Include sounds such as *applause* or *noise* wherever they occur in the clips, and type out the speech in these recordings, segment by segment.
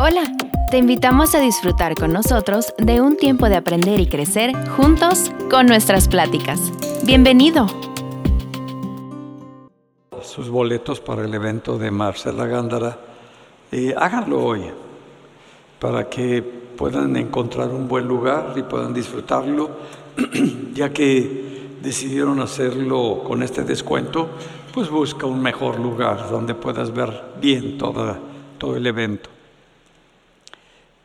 Hola, te invitamos a disfrutar con nosotros de un tiempo de aprender y crecer juntos con nuestras pláticas. Bienvenido. Sus boletos para el evento de Marcela Gándara, eh, háganlo hoy para que puedan encontrar un buen lugar y puedan disfrutarlo, *clears throat* ya que decidieron hacerlo con este descuento, pues busca un mejor lugar donde puedas ver bien toda, todo el evento.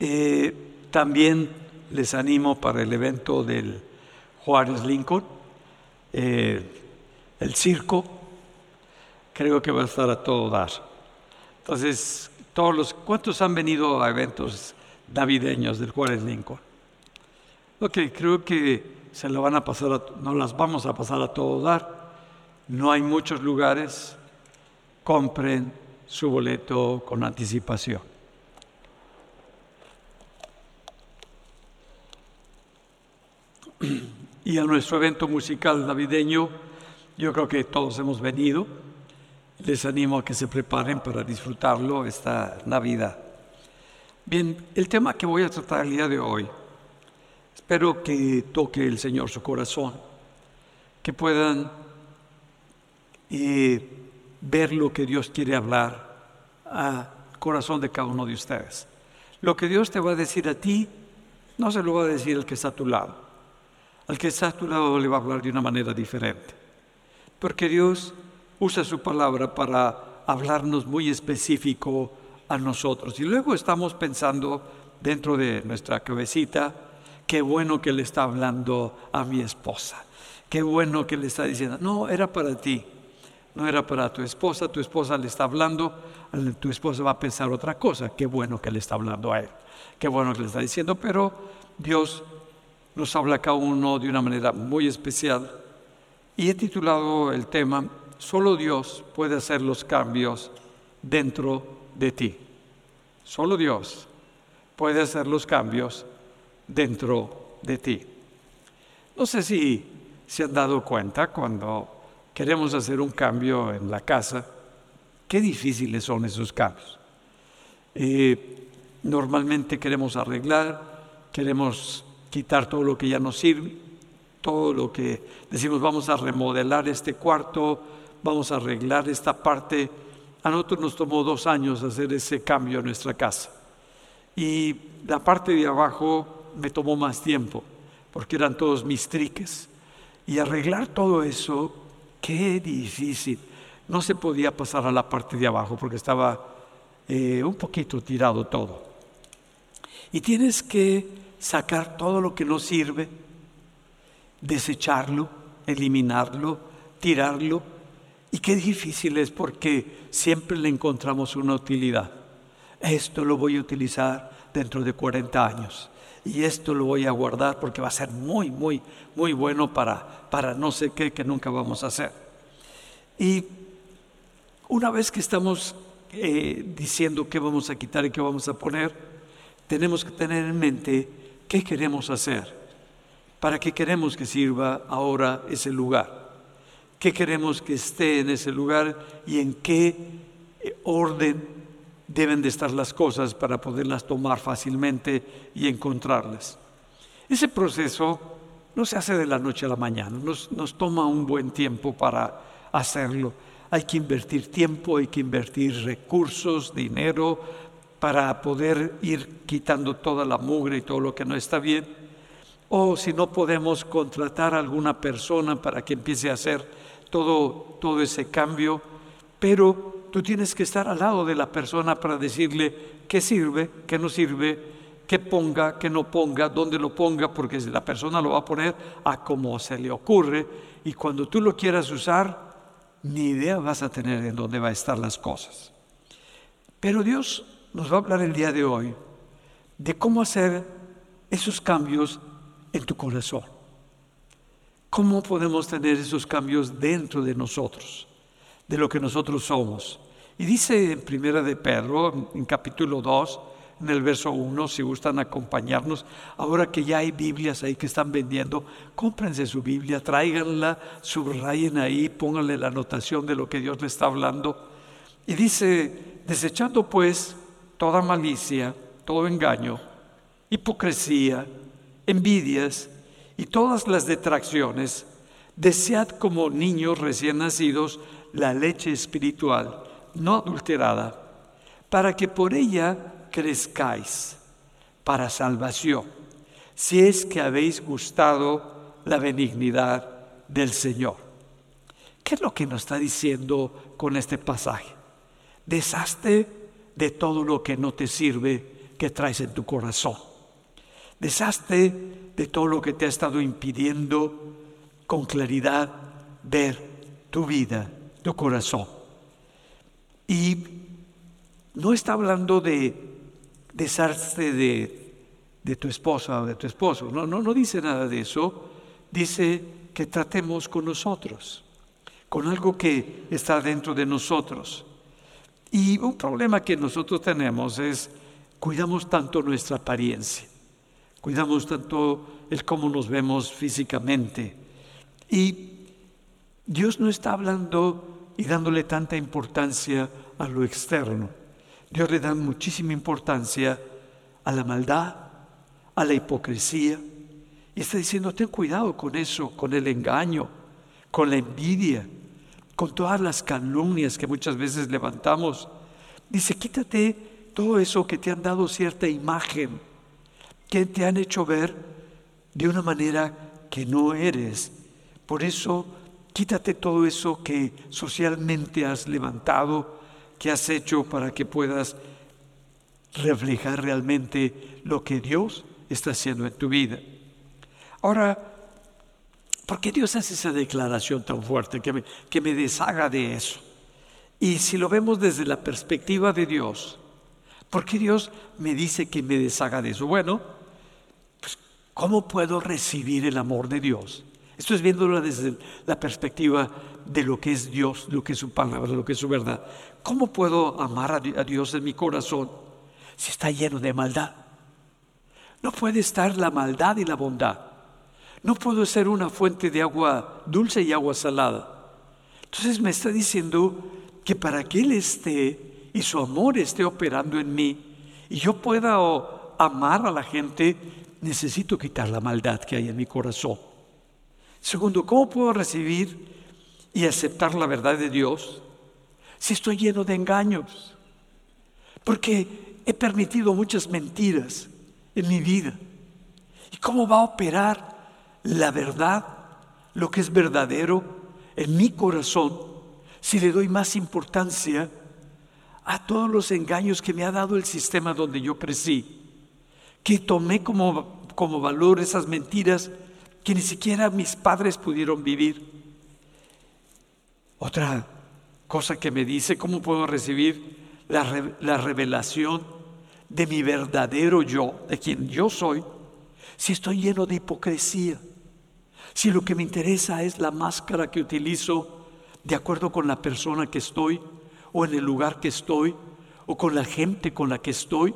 Eh, también les animo para el evento del Juárez Lincoln, eh, el circo, creo que va a estar a todo dar. Entonces, todos los, ¿cuántos han venido a eventos navideños del Juárez Lincoln? Ok, creo que se lo van a pasar, no las vamos a pasar a todo dar. No hay muchos lugares, compren su boleto con anticipación. Y a nuestro evento musical navideño. Yo creo que todos hemos venido. Les animo a que se preparen para disfrutarlo esta Navidad. Bien, el tema que voy a tratar el día de hoy, espero que toque el Señor su corazón, que puedan eh, ver lo que Dios quiere hablar al corazón de cada uno de ustedes. Lo que Dios te va a decir a ti, no se lo va a decir el que está a tu lado. Al que está a tu lado le va a hablar de una manera diferente. Porque Dios usa su palabra para hablarnos muy específico a nosotros. Y luego estamos pensando dentro de nuestra cabecita, qué bueno que le está hablando a mi esposa. Qué bueno que le está diciendo, no, era para ti, no era para tu esposa, tu esposa le está hablando, tu esposa va a pensar otra cosa, qué bueno que le está hablando a él, qué bueno que le está diciendo, pero Dios nos habla cada uno de una manera muy especial y he titulado el tema Solo Dios puede hacer los cambios dentro de ti. Solo Dios puede hacer los cambios dentro de ti. No sé si se han dado cuenta cuando queremos hacer un cambio en la casa, qué difíciles son esos cambios. Eh, normalmente queremos arreglar, queremos quitar todo lo que ya no sirve, todo lo que decimos vamos a remodelar este cuarto, vamos a arreglar esta parte. A nosotros nos tomó dos años hacer ese cambio en nuestra casa. Y la parte de abajo me tomó más tiempo, porque eran todos mis triques. Y arreglar todo eso, qué difícil. No se podía pasar a la parte de abajo porque estaba eh, un poquito tirado todo. Y tienes que sacar todo lo que no sirve, desecharlo, eliminarlo, tirarlo. Y qué difícil es porque siempre le encontramos una utilidad. Esto lo voy a utilizar dentro de 40 años. Y esto lo voy a guardar porque va a ser muy, muy, muy bueno para, para no sé qué que nunca vamos a hacer. Y una vez que estamos eh, diciendo qué vamos a quitar y qué vamos a poner, tenemos que tener en mente ¿Qué queremos hacer? ¿Para qué queremos que sirva ahora ese lugar? ¿Qué queremos que esté en ese lugar y en qué eh, orden deben de estar las cosas para poderlas tomar fácilmente y encontrarlas? Ese proceso no se hace de la noche a la mañana, nos, nos toma un buen tiempo para hacerlo. Hay que invertir tiempo, hay que invertir recursos, dinero, para poder ir quitando toda la mugre y todo lo que no está bien. O si no podemos contratar a alguna persona para que empiece a hacer todo, todo ese cambio, pero tú tienes que estar al lado de la persona para decirle qué sirve, qué no sirve, qué ponga, qué no ponga, dónde lo ponga, porque la persona lo va a poner a como se le ocurre y cuando tú lo quieras usar, ni idea vas a tener en dónde va a estar las cosas. Pero Dios nos va a hablar el día de hoy de cómo hacer esos cambios en tu corazón. ¿Cómo podemos tener esos cambios dentro de nosotros, de lo que nosotros somos? Y dice en Primera de Pedro, en capítulo 2, en el verso 1, si gustan acompañarnos, ahora que ya hay Biblias ahí que están vendiendo, cómprense su Biblia, tráiganla, subrayen ahí, pónganle la anotación de lo que Dios le está hablando. Y dice, desechando pues toda malicia todo engaño, hipocresía, envidias y todas las detracciones, desead como niños recién nacidos la leche espiritual, no adulterada, para que por ella crezcáis para salvación, si es que habéis gustado la benignidad del Señor. ¿Qué es lo que nos está diciendo con este pasaje? Deshazte de todo lo que no te sirve que traes en tu corazón. Deshazte de todo lo que te ha estado impidiendo con claridad ver tu vida, tu corazón. Y no está hablando de deshazte de, de tu esposa o de tu esposo. No, no, no dice nada de eso. Dice que tratemos con nosotros, con algo que está dentro de nosotros. Y un problema que nosotros tenemos es, cuidamos tanto nuestra apariencia, cuidamos tanto el cómo nos vemos físicamente. Y Dios no está hablando y dándole tanta importancia a lo externo. Dios le da muchísima importancia a la maldad, a la hipocresía. Y está diciendo, ten cuidado con eso, con el engaño, con la envidia, con todas las calumnias que muchas veces levantamos. Dice, quítate todo eso que te han dado cierta imagen, que te han hecho ver de una manera que no eres. Por eso, quítate todo eso que socialmente has levantado, que has hecho para que puedas reflejar realmente lo que Dios está haciendo en tu vida. Ahora, ¿Por qué Dios hace esa declaración tan fuerte que me, deshaga de eso? Y si lo vemos desde la perspectiva de Dios, ¿por qué Dios me dice que me deshaga de eso? Bueno, pues ¿cómo puedo recibir el amor de Dios? Esto es viéndolo desde la perspectiva de lo que es Dios, lo que es su palabra, lo que es su verdad. ¿Cómo puedo amar a Dios en mi corazón si está lleno de maldad? No puede estar la maldad y la bondad no puedo ser una fuente de agua dulce y agua salada. Entonces me está diciendo que para que Él esté y su amor esté operando en mí y yo pueda amar a la gente, necesito quitar la maldad que hay en mi corazón. Segundo, ¿cómo puedo recibir y aceptar la verdad de Dios si estoy lleno de engaños? Porque he permitido muchas mentiras en mi vida. ¿Y cómo va a operar la verdad, lo que es verdadero en mi corazón, si le doy más importancia a todos los engaños que me ha dado el sistema donde yo crecí, que tomé como, como valor esas mentiras que ni siquiera mis padres pudieron vivir. Otra cosa que me dice, ¿cómo puedo recibir la, la revelación de mi verdadero yo, de quien yo soy, si estoy lleno de hipocresía? Si lo que me interesa es la máscara que utilizo de acuerdo con la persona que estoy, o en el lugar que estoy, o con la gente con la que estoy,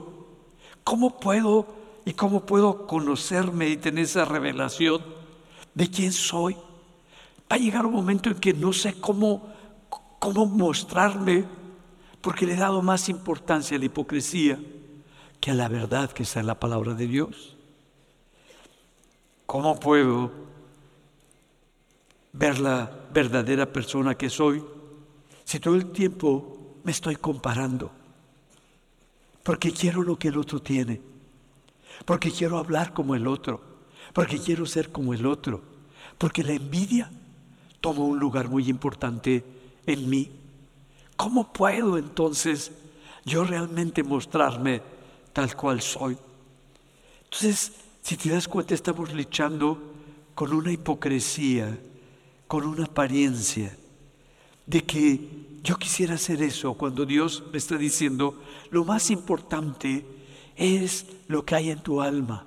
¿cómo puedo y cómo puedo conocerme y tener esa revelación de quién soy? Va a llegar un momento en que no sé cómo, cómo mostrarme, porque le he dado más importancia a la hipocresía que a la verdad que está en la palabra de Dios. ¿Cómo puedo ver la verdadera persona que soy si todo el tiempo me estoy comparando? Porque quiero lo que el otro tiene, porque quiero hablar como el otro, porque quiero ser como el otro, porque la envidia toma un lugar muy importante en mí. ¿Cómo puedo entonces yo realmente mostrarme tal cual soy? Entonces, si te das cuenta, estamos luchando con una hipocresía con una apariencia de que yo quisiera hacer eso cuando Dios me está diciendo, lo más importante es lo que hay en tu alma,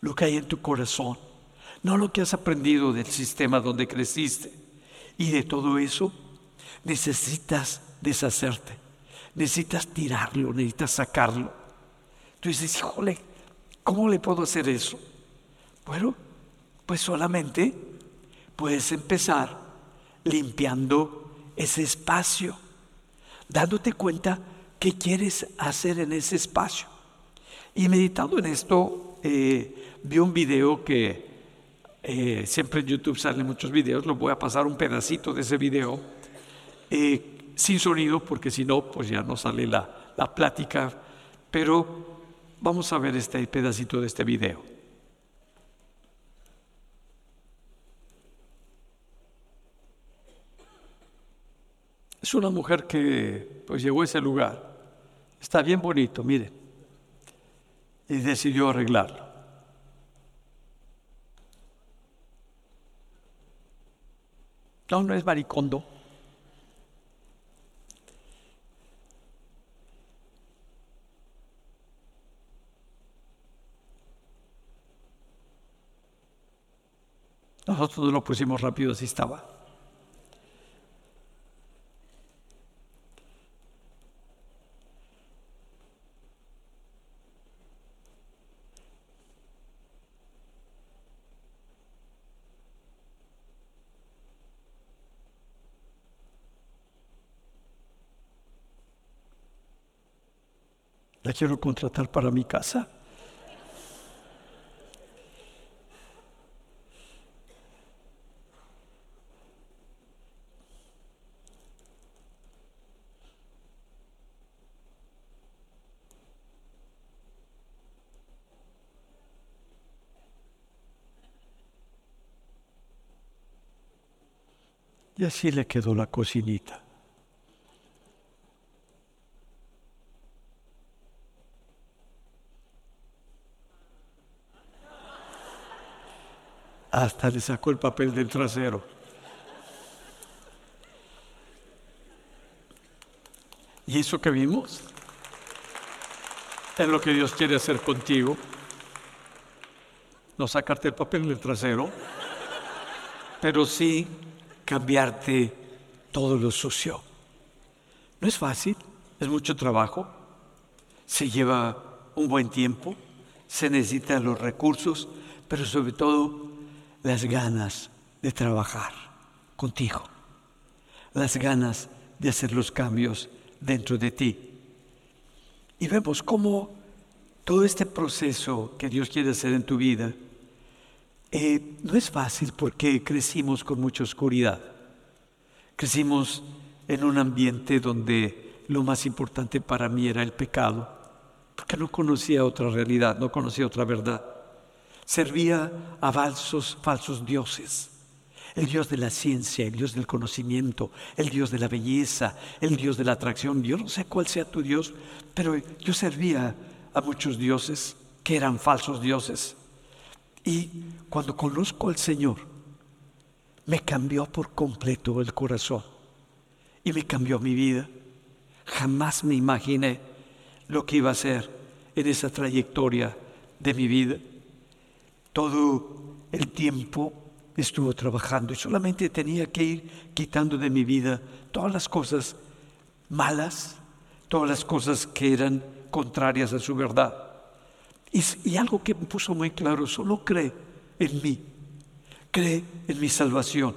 lo que hay en tu corazón, no lo que has aprendido del sistema donde creciste. Y de todo eso necesitas deshacerte, necesitas tirarlo, necesitas sacarlo. Tú dices, híjole, ¿cómo le puedo hacer eso? Bueno, pues solamente puedes empezar limpiando ese espacio, dándote cuenta qué quieres hacer en ese espacio. Y meditando en esto, eh, vi un video que eh, siempre en YouTube salen muchos videos, lo voy a pasar un pedacito de ese video, eh, sin sonido, porque si no, pues ya no sale la, la plática, pero vamos a ver este pedacito de este video. Es una mujer que pues llegó a ese lugar. Está bien bonito, miren. Y decidió arreglarlo. No, no es maricondo. Nosotros lo pusimos rápido, así estaba. La quiero contratar para mi casa. Y así le quedó la cocinita. Hasta le sacó el papel del trasero. ¿Y eso que vimos? Es lo que Dios quiere hacer contigo. No sacarte el papel del trasero, pero sí cambiarte todo lo sucio. No es fácil, es mucho trabajo, se lleva un buen tiempo, se necesitan los recursos, pero sobre todo las ganas de trabajar contigo, las ganas de hacer los cambios dentro de ti. Y vemos cómo todo este proceso que Dios quiere hacer en tu vida eh, no es fácil porque crecimos con mucha oscuridad. Crecimos en un ambiente donde lo más importante para mí era el pecado, porque no conocía otra realidad, no conocía otra verdad servía a falsos, dioses. El Dios de la ciencia, el Dios del conocimiento, el Dios de la belleza, el Dios de la atracción. Yo no sé cuál sea tu Dios, pero yo servía a muchos dioses que eran falsos dioses. Y cuando conozco al Señor, me cambió por completo el corazón y me cambió mi vida. Jamás me imaginé lo que iba a ser en esa trayectoria de mi vida todo el tiempo estuvo trabajando y solamente tenía que ir quitando de mi vida todas las cosas malas, todas las cosas que eran contrarias a su verdad. Y, algo que me puso muy claro, solo cree en mí, cree en mi salvación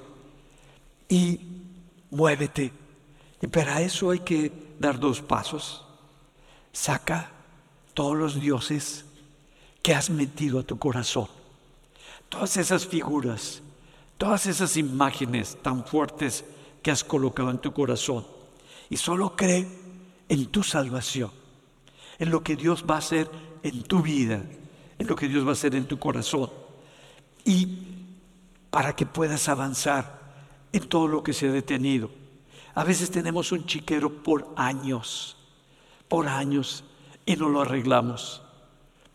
y muévete. Y para eso hay que dar dos pasos. Saca todos los dioses que has metido a tu corazón todas esas figuras, todas esas imágenes tan fuertes que has colocado en tu corazón. Y solo cree en tu salvación, en lo que Dios va a hacer en tu vida, en lo que Dios va a hacer en tu corazón. Y para que puedas avanzar en todo lo que se ha detenido. A veces tenemos un chiquero por años, por años, y no lo arreglamos.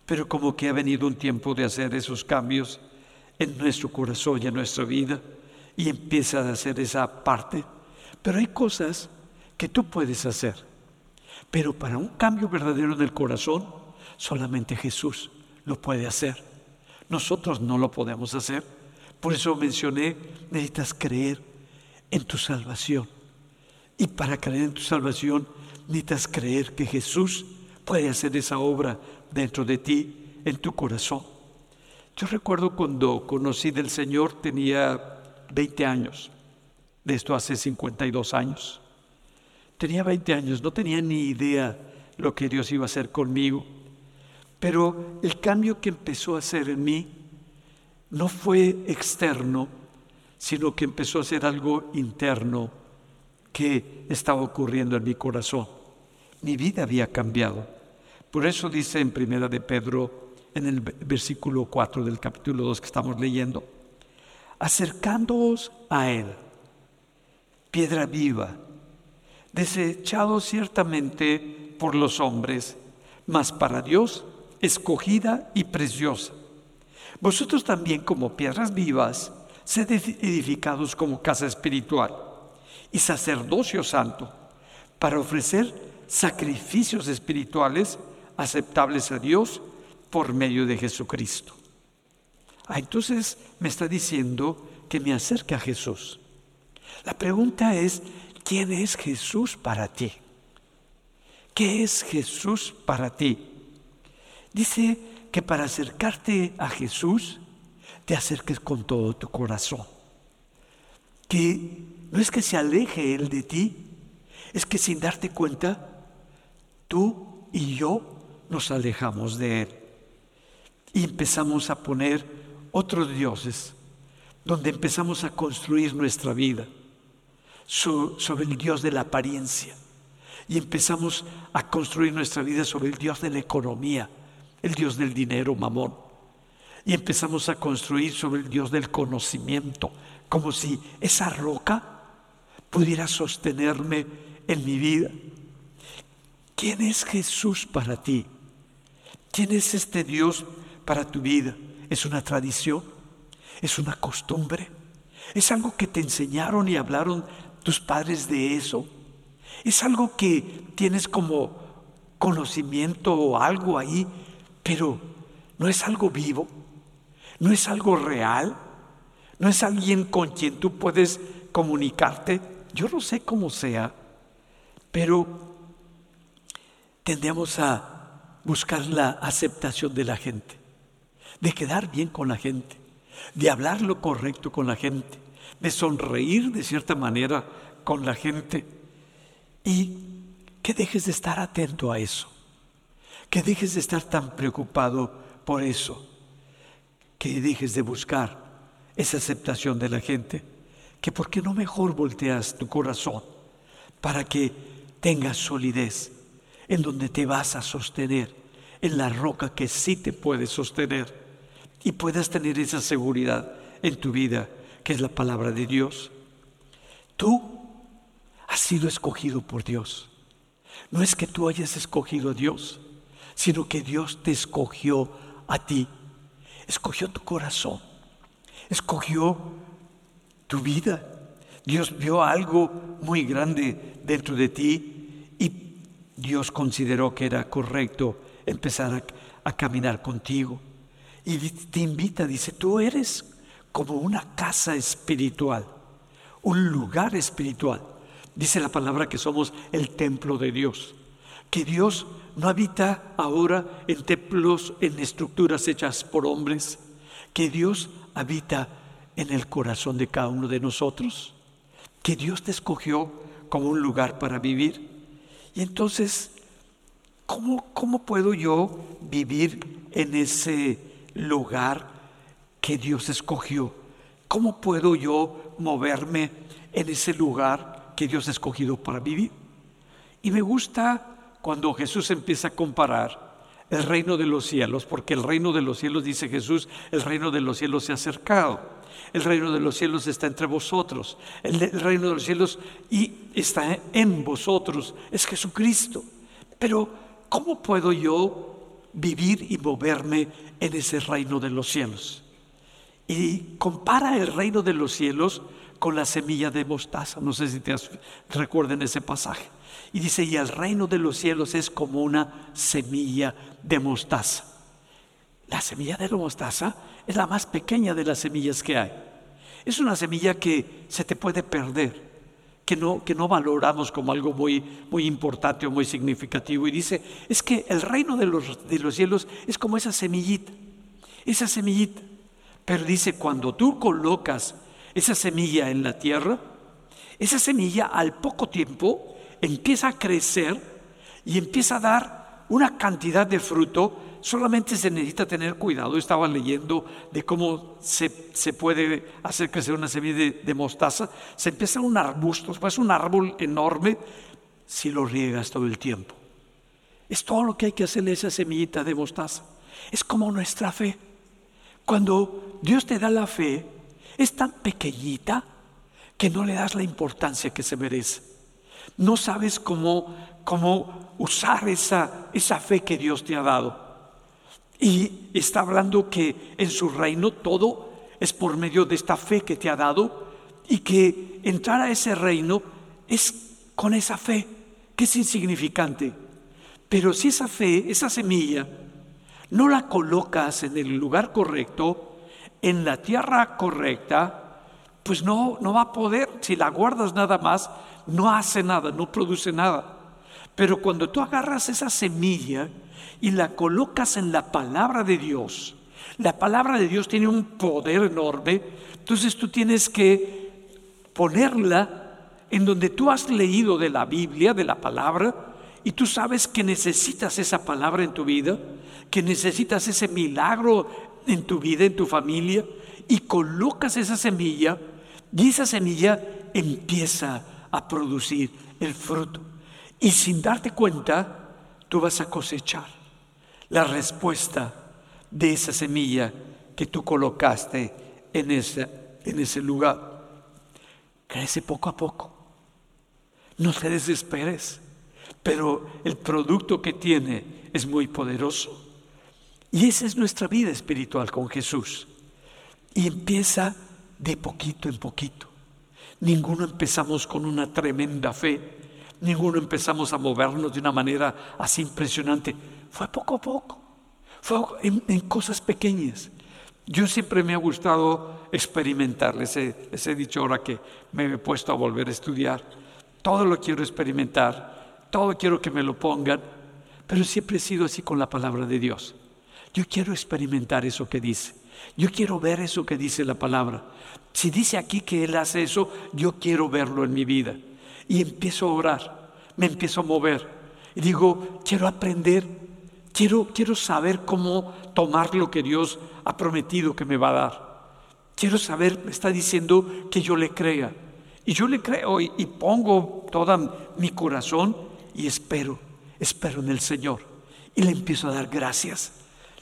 Pero como que ha venido un tiempo de hacer esos cambios en nuestro corazón y en nuestra vida y empieza a hacer esa parte. Pero hay cosas que tú puedes hacer. Pero para un cambio verdadero en el corazón, solamente Jesús lo puede hacer. Nosotros no lo podemos hacer. Por eso mencioné, necesitas creer en tu salvación. Y para creer en tu salvación, necesitas creer que Jesús puede hacer esa obra dentro de ti, en tu corazón. Yo recuerdo cuando conocí del Señor tenía 20 años, de esto hace 52 años. Tenía 20 años, no tenía ni idea lo que Dios iba a hacer conmigo, Pero el cambio que empezó a hacer en mí no fue externo, sino que empezó a ser algo interno que estaba ocurriendo en mi corazón. Mi vida había cambiado. Por eso dice en Primera de Pedro, en el versículo 4 del capítulo 2 que estamos leyendo, acercándoos a Él, piedra viva, desechado ciertamente por los hombres, mas para Dios escogida y preciosa. Vosotros también como piedras vivas, sed edificados como casa espiritual y sacerdocio santo, para ofrecer sacrificios espirituales aceptables a Dios por medio de Jesucristo. Ah, entonces me está diciendo que me acerque a Jesús. La pregunta es, ¿quién es Jesús para ti? ¿Qué es Jesús para ti? Dice que para acercarte a Jesús, te acerques con todo tu corazón. Que no es que se aleje Él de ti, es que sin darte cuenta, tú y yo nos alejamos de Él. Y empezamos a poner otros dioses, donde empezamos a construir nuestra vida sobre el Dios de la apariencia. Y empezamos a construir nuestra vida sobre el Dios de la economía, el Dios del dinero, mamón. Y empezamos a construir sobre el Dios del conocimiento, como si esa roca pudiera sostenerme en mi vida. ¿Quién es Jesús para ti? ¿Quién es este Dios para tu vida? ¿Es una tradición? ¿Es una costumbre? ¿Es algo que te enseñaron y hablaron tus padres de eso? ¿Es algo que tienes como conocimiento o algo ahí, pero no es algo vivo? ¿No es algo real? ¿No es alguien con quien tú puedes comunicarte? Yo no sé cómo sea, pero tendemos a buscar la aceptación de la gente, de quedar bien con la gente, de hablar lo correcto con la gente, de sonreír de cierta manera con la gente. Y que dejes de estar atento a eso, que dejes de estar tan preocupado por eso, que dejes de buscar esa aceptación de la gente, que por qué no mejor volteas tu corazón para que tengas solidez en donde te vas a sostener, en la roca que sí te puede sostener y puedas tener esa seguridad en tu vida, que es la palabra de Dios. Tú has sido escogido por Dios. No es que tú hayas escogido a Dios, sino que Dios te escogió a ti, escogió tu corazón escogió tu vida. Dios vio algo muy grande dentro de ti y Dios consideró que era correcto empezar a, caminar contigo. Y te invita, dice, tú eres como una casa espiritual, un lugar espiritual. Dice la palabra que somos el templo de Dios, que Dios no habita ahora en templos, en estructuras hechas por hombres, que Dios habita en el corazón de cada uno de nosotros, que Dios te escogió como un lugar para vivir. Y entonces, ¿cómo, cómo puedo yo vivir en ese lugar que Dios escogió? ¿Cómo puedo yo moverme en ese lugar que Dios ha escogido para vivir? Y me gusta cuando Jesús empieza a comparar el reino de los cielos, porque el reino de los cielos, dice Jesús, el reino de los cielos se ha acercado. El reino de los cielos está entre vosotros. El, reino de los cielos y está en vosotros. Es Jesucristo. Pero, ¿cómo puedo yo vivir y moverme en ese reino de los cielos? Y compara el reino de los cielos con la semilla de mostaza. No sé si te recuerden ese pasaje. Y dice, y el reino de los cielos es como una semilla de mostaza. La semilla de la mostaza es la más pequeña de las semillas que hay. Es una semilla que se te puede perder, que no, que no valoramos como algo muy, muy importante o muy significativo. Y dice, es que el reino de los, de los cielos es como esa semillita, esa semillita. Pero dice, cuando tú colocas esa semilla en la tierra, esa semilla al poco tiempo empieza a crecer y empieza a dar una cantidad de fruto, solamente se necesita tener cuidado. Estaba leyendo de cómo se, puede hacer crecer una semilla de, mostaza. Se empieza un arbusto, pues un árbol enorme si lo riegas todo el tiempo. Es todo lo que hay que hacerle a esa semillita de mostaza. Es como nuestra fe. Cuando Dios te da la fe, es tan pequeñita que no le das la importancia que se merece. No sabes cómo, cómo usar esa, esa fe que Dios te ha dado. Y está hablando que en su reino todo es por medio de esta fe que te ha dado y que entrar a ese reino es con esa fe, que es insignificante. Pero si esa fe, esa semilla, no la colocas en el lugar correcto, en la tierra correcta, pues no, no va a poder. Si la guardas nada más, no hace nada, no produce nada. Pero cuando tú agarras esa semilla y la colocas en la palabra de Dios, la palabra de Dios tiene un poder enorme, entonces tú tienes que ponerla en donde tú has leído de la Biblia, de la palabra, y tú sabes que necesitas esa palabra en tu vida, que necesitas ese milagro en tu vida, en tu familia, y colocas esa semilla, y esa semilla empieza a producir el fruto. Y sin darte cuenta, tú vas a cosechar la respuesta de esa semilla que tú colocaste en ese, en ese lugar. Crece poco a poco. No te desesperes, pero el producto que tiene es muy poderoso. Y esa es nuestra vida espiritual con Jesús. Y empieza de poquito en poquito. Ninguno empezamos con una tremenda fe ninguno empezamos a movernos de una manera así impresionante. Fue poco a poco, fue en, cosas pequeñas. Yo siempre me ha gustado experimentar, les he, dicho ahora que me he puesto a volver a estudiar, todo lo quiero experimentar, todo quiero que me lo pongan, pero siempre he sido así con la palabra de Dios. Yo quiero experimentar eso que dice. Yo quiero ver eso que dice la palabra. Si dice aquí que Él hace eso, yo quiero verlo en mi vida y empiezo a orar, me empiezo a mover y digo, quiero aprender, quiero, quiero saber cómo tomar lo que Dios ha prometido que me va a dar. Quiero saber, me está diciendo que yo le crea. Y yo le creo y, pongo todo mi corazón y espero, espero en el Señor. Y le empiezo a dar gracias.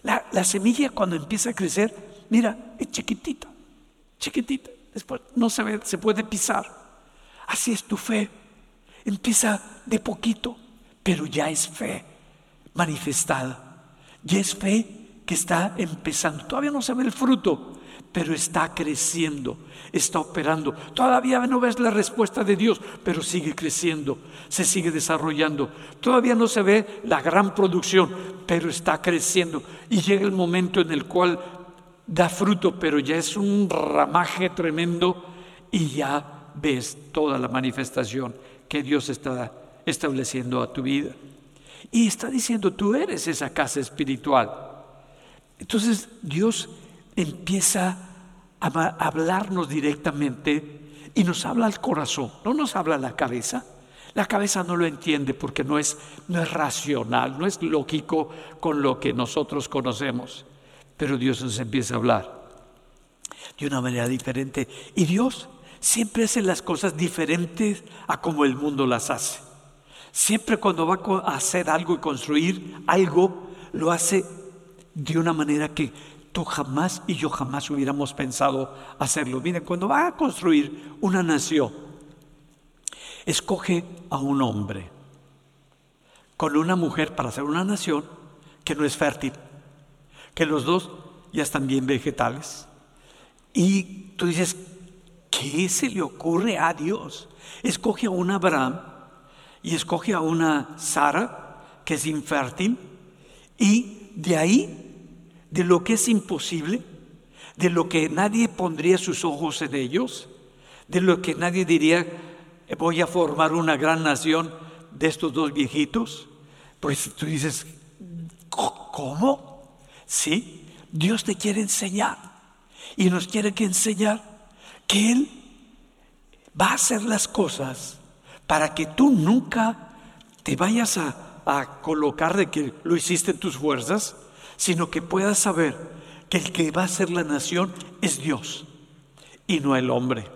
La, la semilla cuando empieza a crecer, mira, es chiquitita, chiquitita. Después no se, ve, se puede pisar. Así es tu fe. Empieza de poquito, pero ya es fe manifestada. Ya es fe que está empezando. Todavía no se ve el fruto, pero está creciendo, está operando. Todavía no ves la respuesta de Dios, pero sigue creciendo, se sigue desarrollando. Todavía no se ve la gran producción, pero está creciendo. Y llega el momento en el cual da fruto, pero ya es un ramaje tremendo y ya ves toda la manifestación que Dios está estableciendo a tu vida. Y está diciendo, tú eres esa casa espiritual. Entonces Dios empieza a hablarnos directamente y nos habla al corazón, no nos habla a la cabeza. La cabeza no lo entiende porque no es, no es racional, no es lógico con lo que nosotros conocemos. Pero Dios nos empieza a hablar de una manera diferente. Y Dios siempre hace las cosas diferentes a como el mundo las hace. Siempre cuando va a hacer algo y construir algo, lo hace de una manera que tú jamás y yo jamás hubiéramos pensado hacerlo. Miren, cuando va a construir una nación, escoge a un hombre con una mujer para hacer una nación que no es fértil, que los dos ya están bien vegetales. Y tú dices, ¿Qué se le ocurre a Dios? Escoge a un Abraham y escoge a una Sara que es infértil y de ahí, de lo que es imposible, de lo que nadie pondría sus ojos en ellos, de lo que nadie diría, voy a formar una gran nación de estos dos viejitos, pues tú dices, ¿cómo? Sí, Dios te quiere enseñar y nos quiere que enseñar que Él va a hacer las cosas para que tú nunca te vayas a, a colocar de que lo hiciste en tus fuerzas, sino que puedas saber que el que va a ser la nación es Dios y no el hombre.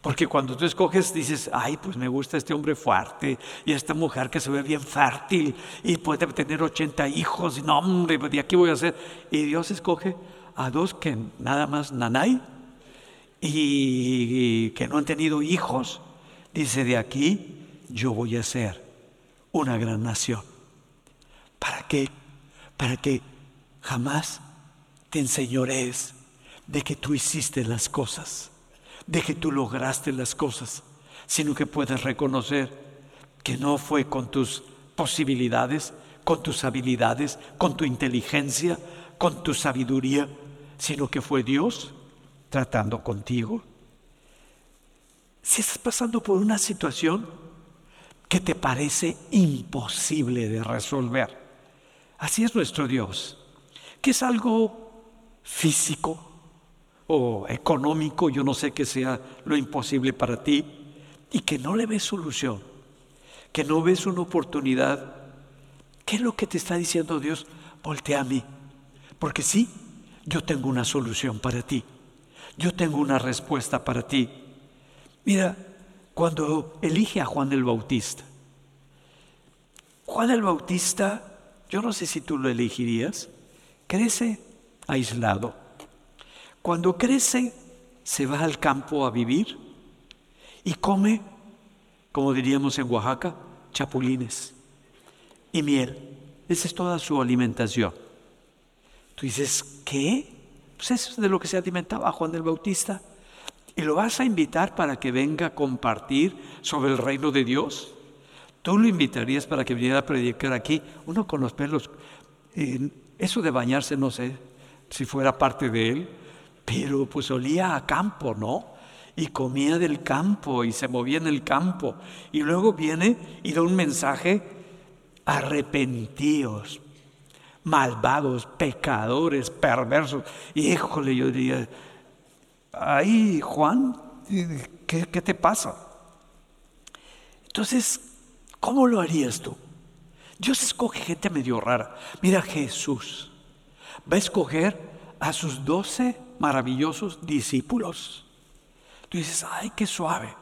Porque cuando tú escoges dices, ay, pues me gusta este hombre fuerte y esta mujer que se ve bien fértil y puede tener 80 hijos, y no, hombre, de aquí voy a hacer. Y Dios escoge a dos que nada más nanay y que no han tenido hijos. Dice, de aquí yo voy a ser una gran nación. ¿Para qué? Para que jamás te enseñorees de que tú hiciste las cosas, de que tú lograste las cosas, sino que puedes reconocer que no fue con tus posibilidades, con tus habilidades, con tu inteligencia, con tu sabiduría, sino que fue Dios tratando contigo. Si estás pasando por una situación que te parece imposible de resolver, así es nuestro Dios, que es algo físico o económico, yo no sé qué sea lo imposible para ti, y que no le ves solución, que no ves una oportunidad, ¿qué es lo que te está diciendo Dios? Voltea a mí, porque sí, yo tengo una solución para ti, yo tengo una respuesta para ti. Mira, cuando elige a Juan el Bautista, Juan el Bautista, yo no sé si tú lo elegirías, crece aislado. Cuando crece, se va al campo a vivir y come, como diríamos en Oaxaca, chapulines y miel. Esa es toda su alimentación. Tú dices, ¿qué? Pues eso es de lo que se alimentaba Juan el Bautista. ¿Y lo vas a invitar para que venga a compartir sobre el reino de Dios? ¿Tú lo invitarías para que viniera a predicar aquí? Uno con los pelos, eh, eso de bañarse no sé si fuera parte de él, pero pues olía a campo, ¿no? Y comía del campo y se movía en el campo. Y luego viene y da un mensaje, arrepentíos, malvados, pecadores, perversos. Híjole, yo diría, ay Juan, ¿qué, te pasa? Entonces, ¿cómo lo harías tú? Dios escoge gente medio rara. Mira Jesús. Va a escoger a sus doce maravillosos discípulos. Tú dices, ay, qué suave.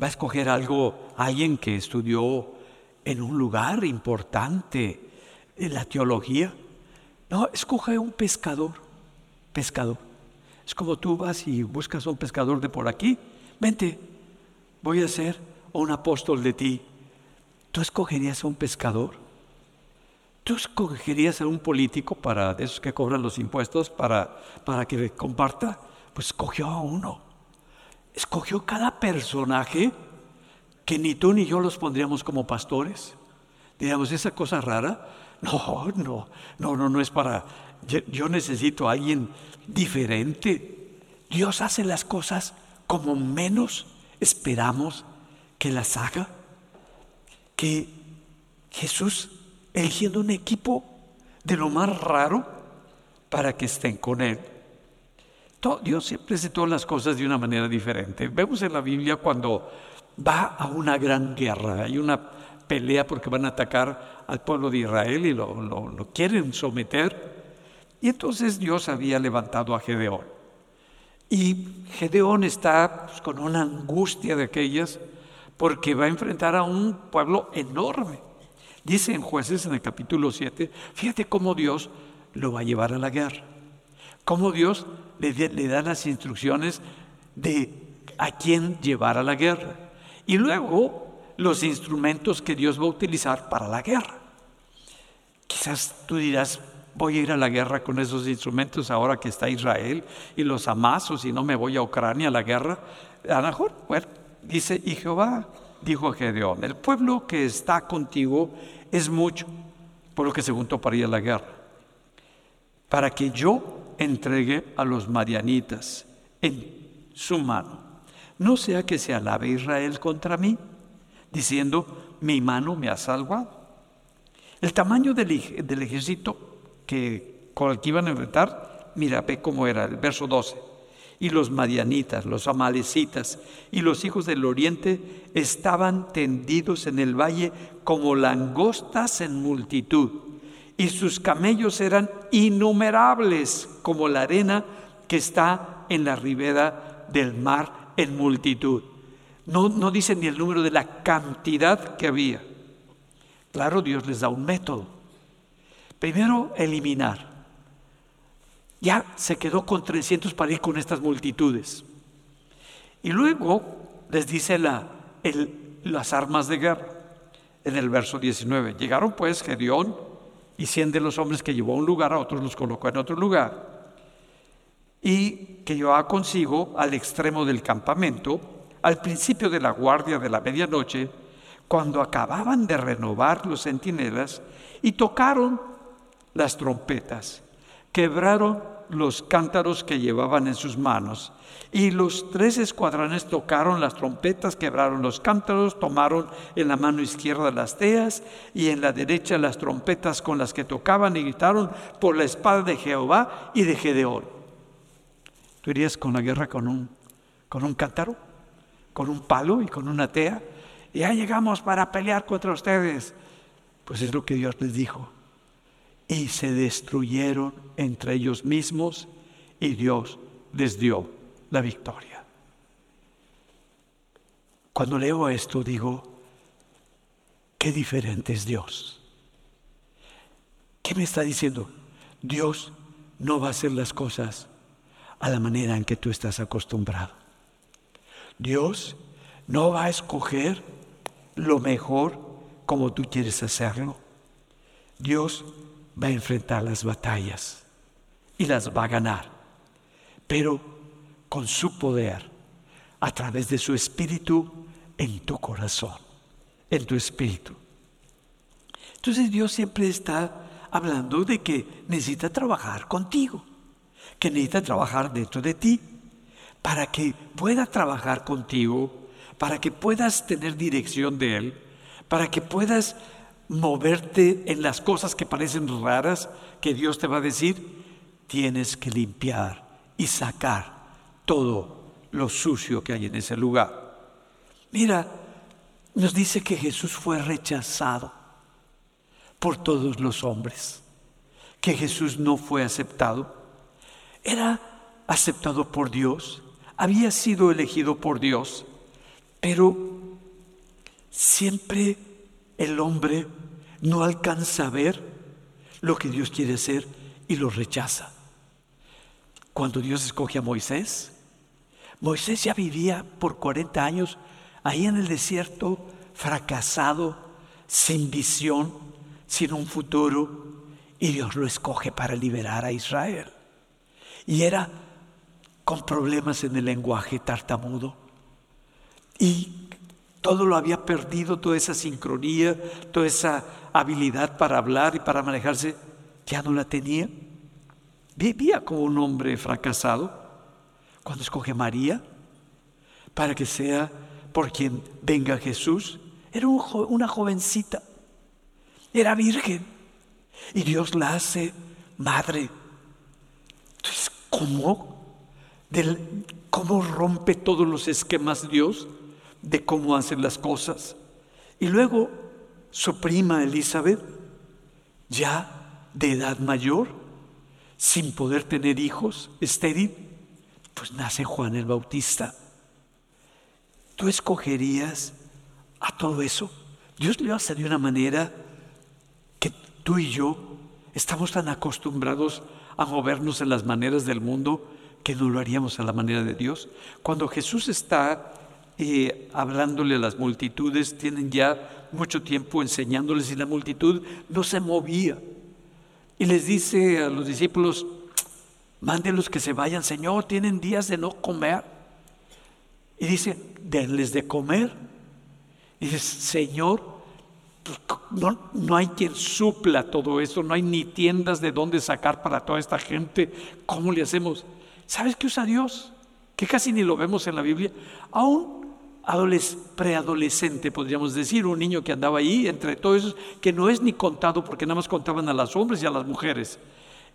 Va a escoger algo, alguien que estudió en un lugar importante la teología. No, escoge un pescador, pescador. Es como tú vas y buscas a un pescador de por aquí. Vente, voy a ser un apóstol de ti. ¿Tú escogerías a un pescador? ¿Tú escogerías a un político para de esos que cobran los impuestos para, para que comparta? Pues escogió a uno. Escogió cada personaje que ni tú ni yo los pondríamos como pastores. Diríamos, esa cosa rara, no, no, no, no, no es para, yo, necesito a alguien diferente. Dios hace las cosas como menos esperamos que las haga. Que Jesús eligiendo un equipo de lo más raro para que estén con Él. Dios siempre hace todas las cosas de una manera diferente. Vemos en la Biblia cuando va a una gran guerra, hay una pelea porque van a atacar al pueblo de Israel y lo, quieren someter. Y entonces Dios había levantado a Gedeón. Y Gedeón está pues, con una angustia de aquellas porque va a enfrentar a un pueblo enorme. Dice en jueces en el capítulo 7, fíjate cómo Dios lo va a llevar a la guerra. Cómo Dios le, le da las instrucciones de a quién llevar a la guerra. Y luego los instrumentos que Dios va a utilizar para la guerra. Quizás tú dirás, voy a ir a la guerra con esos instrumentos ahora que está Israel y los amasos y no me voy a Ucrania a la guerra. A lo mejor, bueno, dice, y Jehová dijo a Gedeón, el pueblo que está contigo es mucho, por lo que se juntó para ir a la guerra, para que yo entregue a los marianitas en su mano. No sea que se alabe Israel contra mí diciendo, mi mano me ha salvado. El tamaño del, ejército que, con el que iban a enfrentar, mira, ve cómo era, el verso 12. y los madianitas, los amalecitas y los hijos del oriente estaban tendidos en el valle como langostas en multitud, y sus camellos eran innumerables como la arena que está en la ribera del mar en multitud. No, no dice ni el número de la cantidad que había. Claro, Dios les da un método. Primero, eliminar. Ya se quedó con 300 para ir con estas multitudes. Y luego les dice la, las armas de guerra en el verso 19. Llegaron pues Gedeón y cien de los hombres que llevó a un lugar, a otros los colocó en otro lugar. Y que llevaba consigo al extremo del campamento, al principio de la guardia de la medianoche, cuando acababan de renovar los centinelas y tocaron las trompetas quebraron los cántaros que llevaban en sus manos. Y los tres escuadrones tocaron las trompetas, quebraron los cántaros, tomaron en la mano izquierda las teas y en la derecha las trompetas con las que tocaban y gritaron por la espada de Jehová y de Gedeón. ¿Tú irías con la guerra con un, con un cántaro, con un palo y con una tea? Ya llegamos para pelear contra ustedes. Pues es lo que Dios les dijo y se destruyeron entre ellos mismos y Dios les dio la victoria. Cuando leo esto digo, qué diferente es Dios. ¿Qué me está diciendo? Dios no va a hacer las cosas a la manera en que tú estás acostumbrado. Dios no va a escoger lo mejor como tú quieres hacerlo. Dios va a enfrentar las batallas y las va a ganar, pero con su poder, a través de su espíritu en tu corazón, en tu espíritu. Entonces Dios siempre está hablando de que necesita trabajar contigo, que necesita trabajar dentro de ti, para que pueda trabajar contigo, para que puedas tener dirección de Él, para que puedas moverte en las cosas que parecen raras que Dios te va a decir, tienes que limpiar y sacar todo lo sucio que hay en ese lugar. Mira, nos dice que Jesús fue rechazado por todos los hombres, que Jesús no fue aceptado. Era aceptado por Dios, había sido elegido por Dios, pero siempre el hombre no alcanza a ver lo que Dios quiere hacer y lo rechaza. Cuando Dios escoge a Moisés, Moisés ya vivía por 40 años ahí en el desierto, fracasado, sin visión, sin un futuro, y Dios lo escoge para liberar a Israel. Y era con problemas en el lenguaje tartamudo. Y todo lo había perdido, toda esa sincronía, toda esa habilidad para hablar y para manejarse, ya no la tenía. Vivía como un hombre fracasado. Cuando escoge María para que sea por quien venga Jesús, era una jovencita, era virgen y Dios la hace madre. Entonces, ¿cómo? ¿Cómo rompe todos los esquemas Dios? de cómo hacen las cosas. Y luego su prima Elizabeth, ya de edad mayor, sin poder tener hijos, estéril, pues nace Juan el Bautista. ¿Tú escogerías a todo eso? Dios lo hace de una manera que tú y yo estamos tan acostumbrados a movernos en las maneras del mundo que no lo haríamos a la manera de Dios. Cuando Jesús está y hablándole a las multitudes, tienen ya mucho tiempo enseñándoles y la multitud no se movía. Y les dice a los discípulos, mándenlos que se vayan, Señor, tienen días de no comer. Y dice, denles de comer. Y dice, Señor, no, no hay quien supla todo esto, no hay ni tiendas de dónde sacar para toda esta gente. ¿Cómo le hacemos? ¿Sabes qué usa Dios? Que casi ni lo vemos en la Biblia. Aún preadolescente, podríamos decir, un niño que andaba ahí entre todos esos, que no es ni contado porque nada más contaban a los hombres y a las mujeres.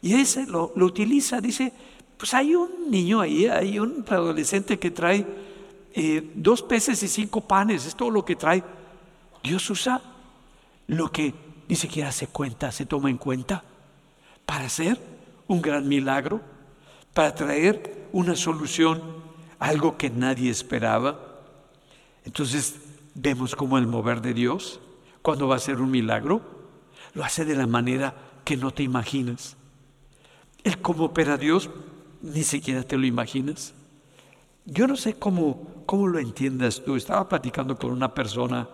Y ese lo, utiliza, dice, Pues hay un niño ahí, hay un adolescente que trae eh, dos peces y cinco panes, es todo lo que trae. Dios usa lo que ni siquiera se cuenta, se toma en cuenta para hacer un gran milagro, para traer una solución, algo que nadie esperaba. Entonces vemos como el mover de Dios, cuando va a hacer un milagro, lo hace de la manera que no te imaginas. El cómo opera Dios, ni siquiera te lo imaginas. Yo no sé cómo, cómo lo entiendas tú. Estaba platicando con una persona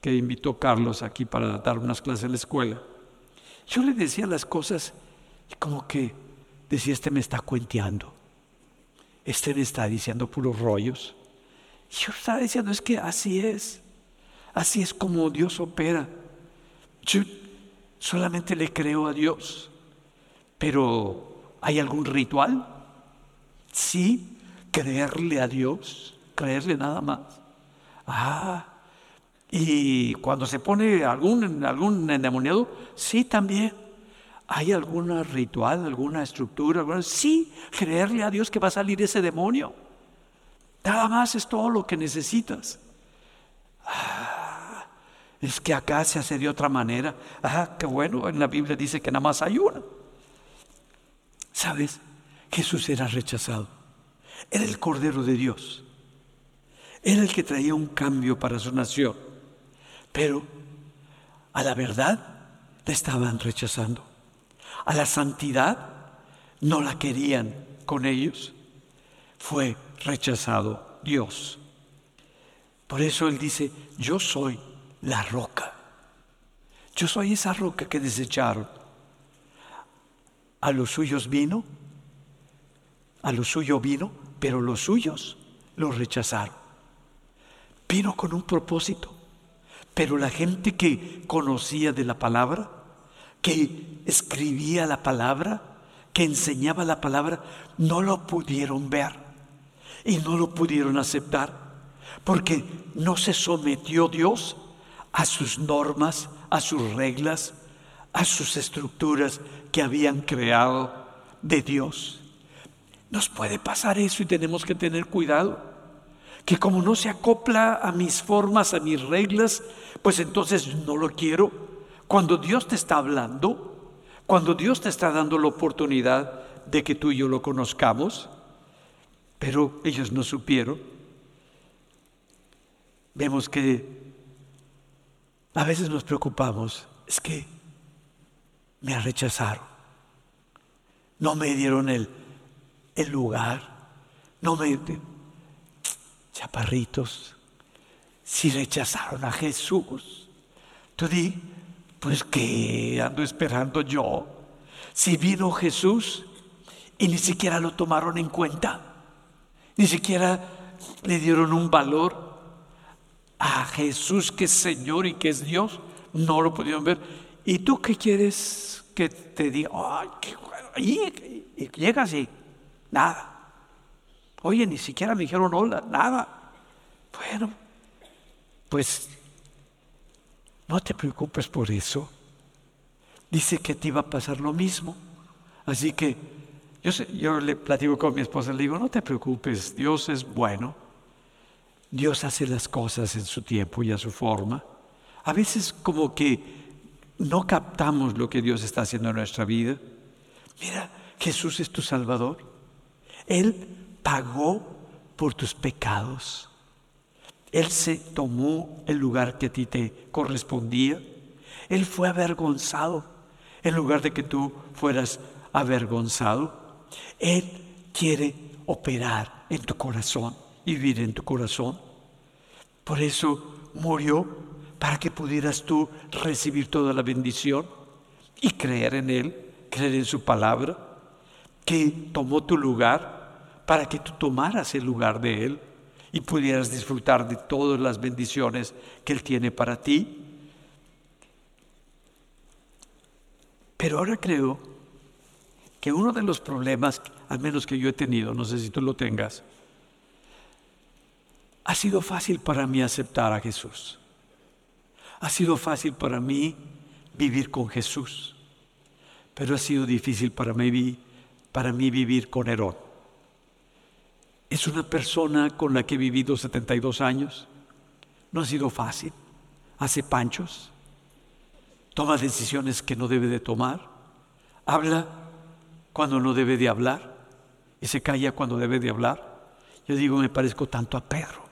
que invitó Carlos aquí para dar unas clases en la escuela. Yo le decía las cosas y como que decía, este me está cuenteando. Este me está diciendo puros rollos. Yo estaba diciendo, es que así es. Así es como Dios opera. Yo solamente le creo a Dios. Pero, ¿hay algún ritual? Sí, creerle a Dios, creerle nada más. Ah, y cuando se pone algún, algún endemoniado, sí también. ¿Hay algún ritual, alguna estructura? Sí, creerle a Dios que va a salir ese demonio. Nada más es todo lo que necesitas. Ah, es que acá se hace de otra manera. Ah, qué bueno, en la Biblia dice que nada más hay una. ¿Sabes? Jesús era rechazado. Era el Cordero de Dios. Era el que traía un cambio para su nación. Pero a la verdad le estaban rechazando. A la santidad no la querían con ellos. Fue rechazado Dios. Por eso Él dice, yo soy la roca. Yo soy esa roca que desecharon. A los suyos vino, a lo suyo vino, pero los suyos lo rechazaron. Vino con un propósito, pero la gente que conocía de la palabra, que escribía la palabra, que enseñaba la palabra, no lo pudieron ver y no lo pudieron aceptar porque no se sometió Dios a sus normas, a sus reglas, a sus estructuras que habían creado de Dios. Nos puede pasar eso y tenemos que tener cuidado. Que como no se acopla a mis formas, a mis reglas, pues entonces no lo quiero. Cuando Dios te está hablando, cuando Dios te está dando la oportunidad de que tú y yo lo conozcamos, pero ellos no supieron. Vemos que a veces nos preocupamos, es que me rechazaron, no me dieron el, el lugar, no me... Chaparritos, si rechazaron a Jesús, tú di, pues que ando esperando yo. Si vino Jesús y ni siquiera lo tomaron en cuenta. Ni siquiera le dieron un valor a Jesús que es Señor y que es Dios. No lo pudieron ver. ¿Y tú qué quieres que te diga? Ay, qué y, y llegas y nada. Oye, ni siquiera me dijeron hola, nada. Bueno, pues no te preocupes por eso. Dice que te iba a pasar lo mismo. Así que yo, le platico con mi esposa, le digo, no te preocupes, Dios es bueno. Dios hace las cosas en su tiempo y a su forma. A veces como que no captamos lo que Dios está haciendo en nuestra vida. Mira, Jesús es tu Salvador. Él pagó por tus pecados. Él se tomó el lugar que a ti te correspondía. Él fue avergonzado en lugar de que tú fueras avergonzado. Él quiere operar en tu corazón y vivir en tu corazón. Por eso murió para que pudieras tú recibir toda la bendición y creer en Él, creer en su palabra, que tomó tu lugar para que tú tomaras el lugar de Él y pudieras disfrutar de todas las bendiciones que Él tiene para ti. Pero ahora creo que uno de los problemas, al menos que yo he tenido, no sé si tú lo tengas, ha sido fácil para mí aceptar a Jesús. Ha sido fácil para mí vivir con Jesús. Pero ha sido difícil para mí vivir con Herón. Es una persona con la que he vivido 72 años. No ha sido fácil. Hace panchos. Toma decisiones que no debe de tomar. Habla cuando no debe de hablar. Y se calla cuando debe de hablar. Yo digo, me parezco tanto a Pedro.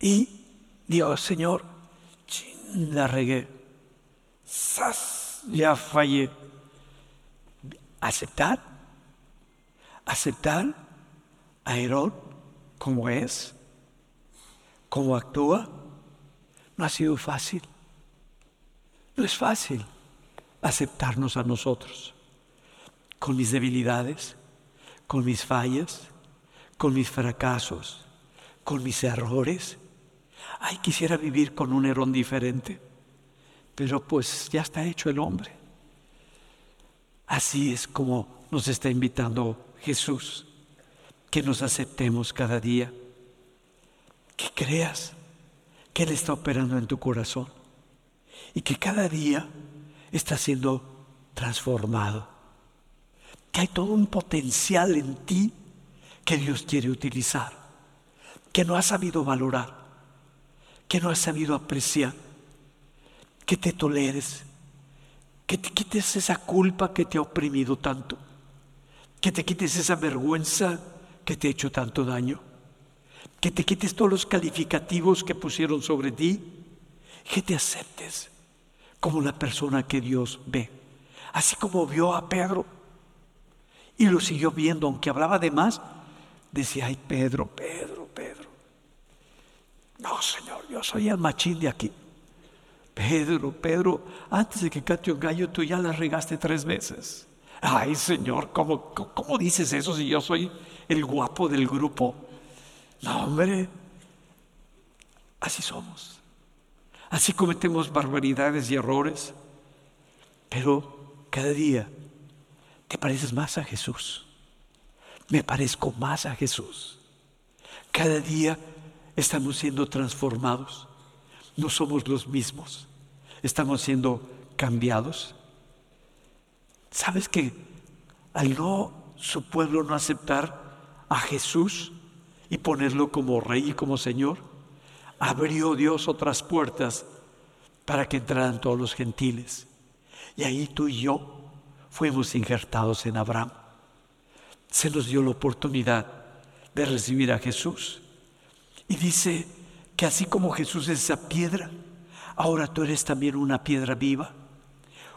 Y Dios, Señor, la regué. ¡Sas! Ya fallé. Aceptar. Aceptar a Herod como es, como actúa. No ha sido fácil. No es fácil aceptarnos a nosotros, con mis debilidades, con mis fallas, con mis fracasos, con mis errores. Ay, quisiera vivir con un Herón diferente, pero pues ya está hecho el hombre. Así es como nos está invitando Jesús, que nos aceptemos cada día, que creas que Él está operando en tu corazón y que cada día está siendo transformado, que hay todo un potencial en ti que Dios quiere utilizar, que no has sabido valorar, que no has sabido apreciar, que te toleres, que te quites esa culpa que te ha oprimido tanto, que te quites esa vergüenza que te ha hecho tanto daño, que te quites todos los calificativos que pusieron sobre ti, que te aceptes como la persona que Dios ve, así como vio a Pedro y lo siguió viendo, aunque hablaba de más, decía, ay Pedro, Pedro, Pedro. No, Señor, yo soy el machín de aquí. Pedro, Pedro, antes de que cante un gallo, tú ya la regaste tres veces. Ay, Señor, ¿cómo, ¿cómo dices eso si yo soy el guapo del grupo? No, hombre, así somos. Así cometemos barbaridades y errores. Pero cada día te pareces más a Jesús. Me parezco más a Jesús. Cada día estamos siendo transformados no somos los mismos. Estamos siendo cambiados. ¿Sabes que al no su pueblo no aceptar a Jesús y ponerlo como rey y como Señor, abrió Dios otras puertas para que entraran todos los gentiles. Y ahí tú y yo fuimos injertados en Abraham. Se nos dio la oportunidad de recibir a Jesús. Y dice que así como Jesús es esa piedra, ahora tú eres también una piedra viva,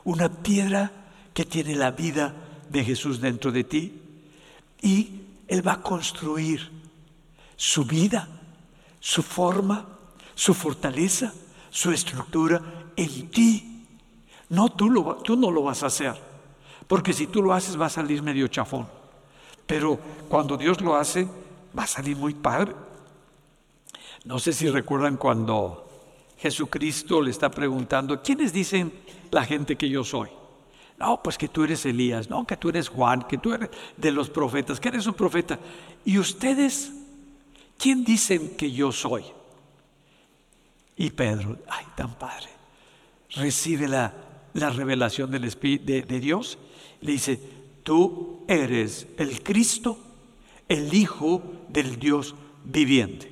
una piedra que tiene la vida de Jesús dentro de ti y Él va a construir su vida, su forma, su fortaleza, su estructura en ti. No, tú, lo, tú no lo vas a hacer, porque si tú lo haces va a salir medio chafón, pero cuando Dios lo hace va a salir muy padre. No sé si recuerdan cuando Jesucristo le está preguntando, ¿quiénes dicen la gente que yo soy? No, pues que tú eres Elías, no, que tú eres Juan, que tú eres de los profetas, que eres un profeta. ¿Y ustedes quién dicen que yo soy? Y Pedro, ay, tan padre, recibe la, revelación del Espíritu de, de Dios, le dice, tú eres el Cristo, el Hijo del Dios viviente.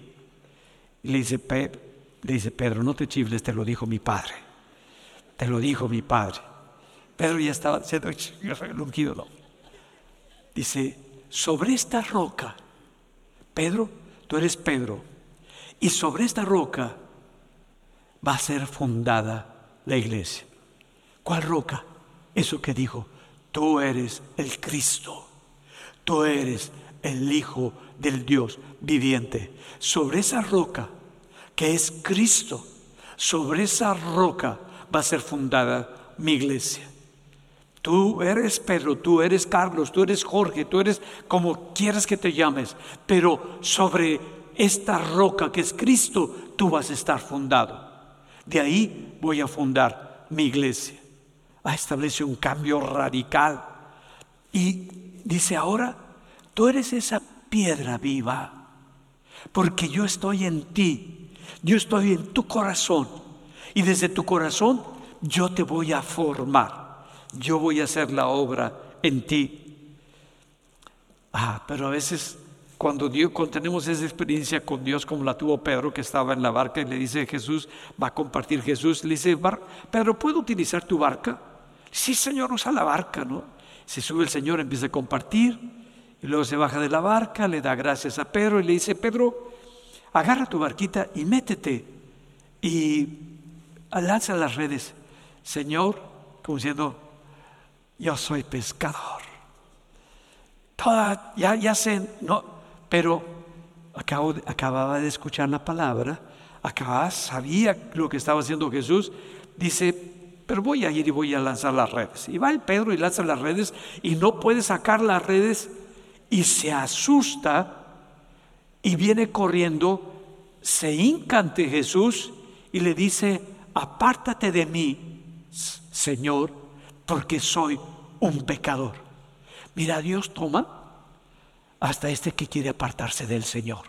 Y le dice, le dice Pedro, no te chifles, te lo dijo mi padre. Te lo dijo mi padre. Pedro ya estaba siendo no. Dice, sobre esta roca, Pedro, tú eres Pedro, y sobre esta roca va a ser fundada la iglesia. ¿Cuál roca? Eso que dijo, tú eres el Cristo, tú eres el Hijo del Dios viviente. Sobre esa roca, que es Cristo, sobre esa roca va a ser fundada mi iglesia. Tú eres Pedro, tú eres Carlos, tú eres Jorge, tú eres como quieras que te llames, pero sobre esta roca que es Cristo, tú vas a estar fundado. De ahí voy a fundar mi iglesia. Ah, establece un cambio radical. Y dice ahora, Tú eres esa piedra viva, porque yo estoy en ti, yo estoy en tu corazón, y desde tu corazón yo te voy a formar, yo voy a hacer la obra en ti. Ah, pero a veces cuando, Dios, cuando tenemos esa experiencia con Dios como la tuvo Pedro que estaba en la barca y le dice Jesús, va a compartir Jesús, le dice, Pedro, ¿puedo utilizar tu barca? Sí, Señor, usa la barca, ¿no? Se sube el Señor, empieza a compartir y luego se baja de la barca, le da gracias a Pedro y le dice, Pedro, agarra tu barquita y métete y lanza las redes. Señor, como diciendo, yo soy pescador. Toda, ya, ya sé, no, pero acababa de escuchar la palabra, acababa, sabía lo que estaba haciendo Jesús, dice, pero voy a ir y voy a lanzar las redes. Y va el Pedro y lanza las redes y no puede sacar las redes y se asusta y viene corriendo, se hinca ante Jesús y le dice, apártate de mí, Señor, porque soy un pecador. Mira, Dios toma hasta este que quiere apartarse del Señor.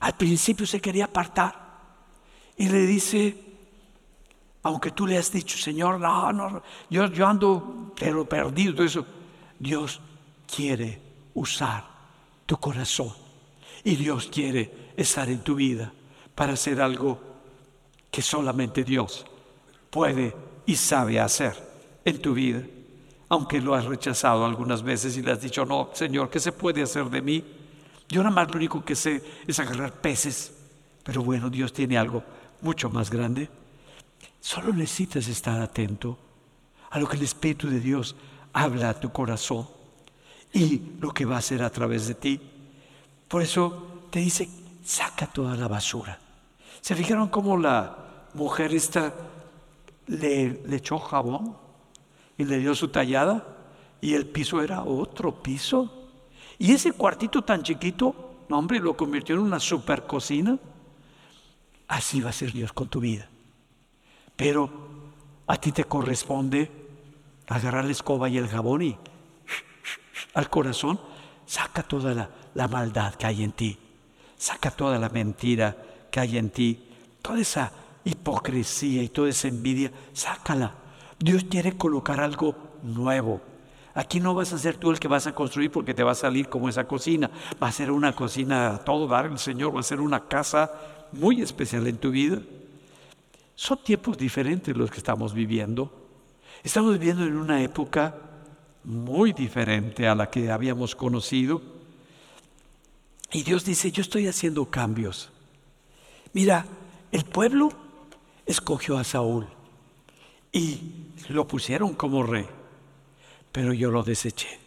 Al principio se quería apartar y le dice, aunque tú le has dicho, Señor, no, no, yo, yo ando pero perdido, eso, Dios quiere usar tu corazón y Dios quiere estar en tu vida para hacer algo que solamente Dios puede y sabe hacer en tu vida aunque lo has rechazado algunas veces y le has dicho, no, Señor, ¿qué se puede hacer de mí? Yo nada más lo único que sé es agarrar peces, pero bueno, Dios tiene algo mucho más grande. Solo necesitas estar atento a lo que el Espíritu de Dios habla a tu corazón y lo que va a hacer a través de ti. Por eso te dice, saca toda la basura. ¿Se fijaron cómo la mujer esta le, echó jabón? y le dio su tallada y el piso era otro piso. Y ese cuartito tan chiquito, no hombre, lo convirtió en una super cocina. Así va a ser Dios con tu vida. Pero a ti te corresponde agarrar la escoba y el jabón y al corazón saca toda la, la maldad que hay en ti. Saca toda la mentira que hay en ti. Toda esa hipocresía y toda esa envidia, sácala Dios quiere colocar algo nuevo. Aquí no vas a ser tú el que vas a construir porque te va a salir como esa cocina. Va a ser una cocina a todo dar el Señor, va a ser una casa muy especial en tu vida. Son tiempos diferentes los que estamos viviendo. Estamos viviendo en una época muy diferente a la que habíamos conocido. Y Dios dice, yo estoy haciendo cambios. Mira, el pueblo escogió a Saúl y lo pusieron como rey, pero yo lo deseché,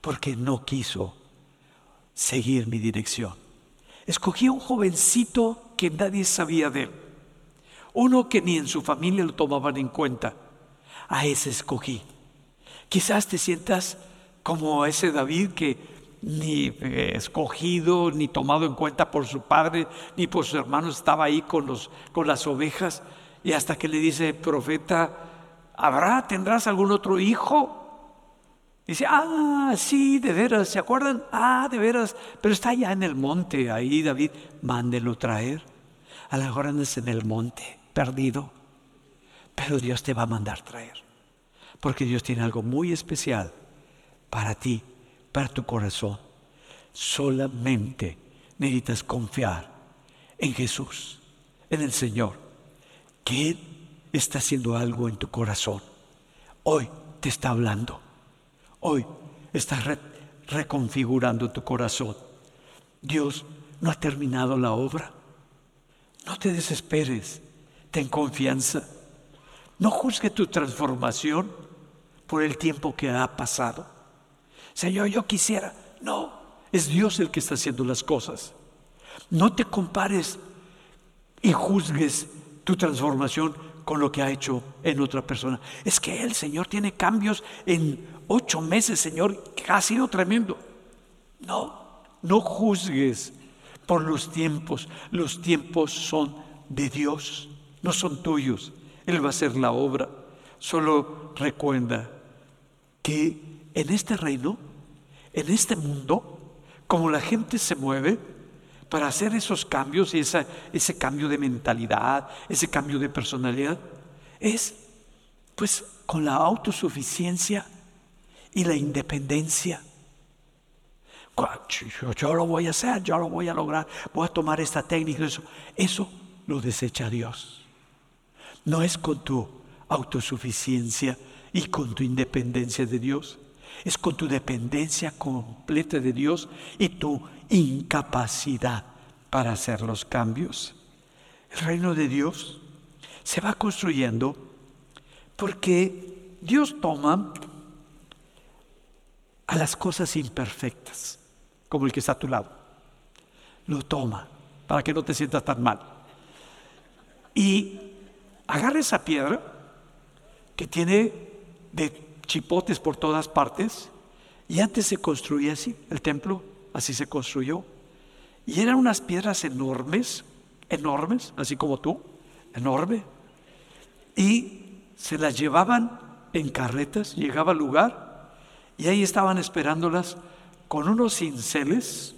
porque no quiso seguir mi dirección. Escogí a un jovencito que nadie sabía de él, uno que ni en su familia lo tomaban en cuenta. A ese escogí. Quizás te sientas como ese David que ni eh, escogido, ni tomado en cuenta por su padre, ni por sus hermanos, estaba ahí con, los, con las ovejas, y hasta que le dice, profeta, ¿habrá, tendrás algún otro hijo? Dice, ah, sí, de veras, ¿se acuerdan? Ah, de veras, pero está allá en el monte, ahí David, mándelo traer. A lo mejor andas en el monte, perdido, pero Dios te va a mandar traer, porque Dios tiene algo muy especial para ti, para tu corazón. Solamente necesitas confiar en Jesús, en el Señor, que Él está haciendo algo en tu corazón. Hoy te está hablando. Hoy está reconfigurando tu corazón. Dios no ha terminado la obra. No te desesperes. Ten confianza. No juzgue tu transformación por el tiempo que ha pasado. Señor, yo quisiera. No, es Dios el que está haciendo las cosas. No te compares y juzgues tu transformación con lo que ha hecho en otra persona. Es que el Señor tiene cambios en ocho meses, Señor, que ha sido tremendo. No, no juzgues por los tiempos. Los tiempos son de Dios, no son tuyos. Él va a hacer la obra. Solo recuerda que en este reino, en este mundo, como la gente se mueve, para hacer esos cambios y ese cambio de mentalidad, ese cambio de personalidad, es Pues con la autosuficiencia y la independencia. Yo, lo voy a hacer, yo lo voy a lograr, voy a tomar esta técnica. Eso, eso lo desecha Dios. No es con tu autosuficiencia y con tu independencia de Dios. Es con tu dependencia completa de Dios y tu incapacidad para hacer los cambios. El reino de Dios se va construyendo porque Dios toma a las cosas imperfectas, como el que está a tu lado. Lo toma para que no te sientas tan mal. Y agarra esa piedra que tiene de chipotes por todas partes. Y antes se construía así, el templo así se construyó. Y eran unas piedras enormes, enormes, así como tú, enorme. Y se las llevaban en carretas, llegaba al lugar y ahí estaban esperándolas con unos cinceles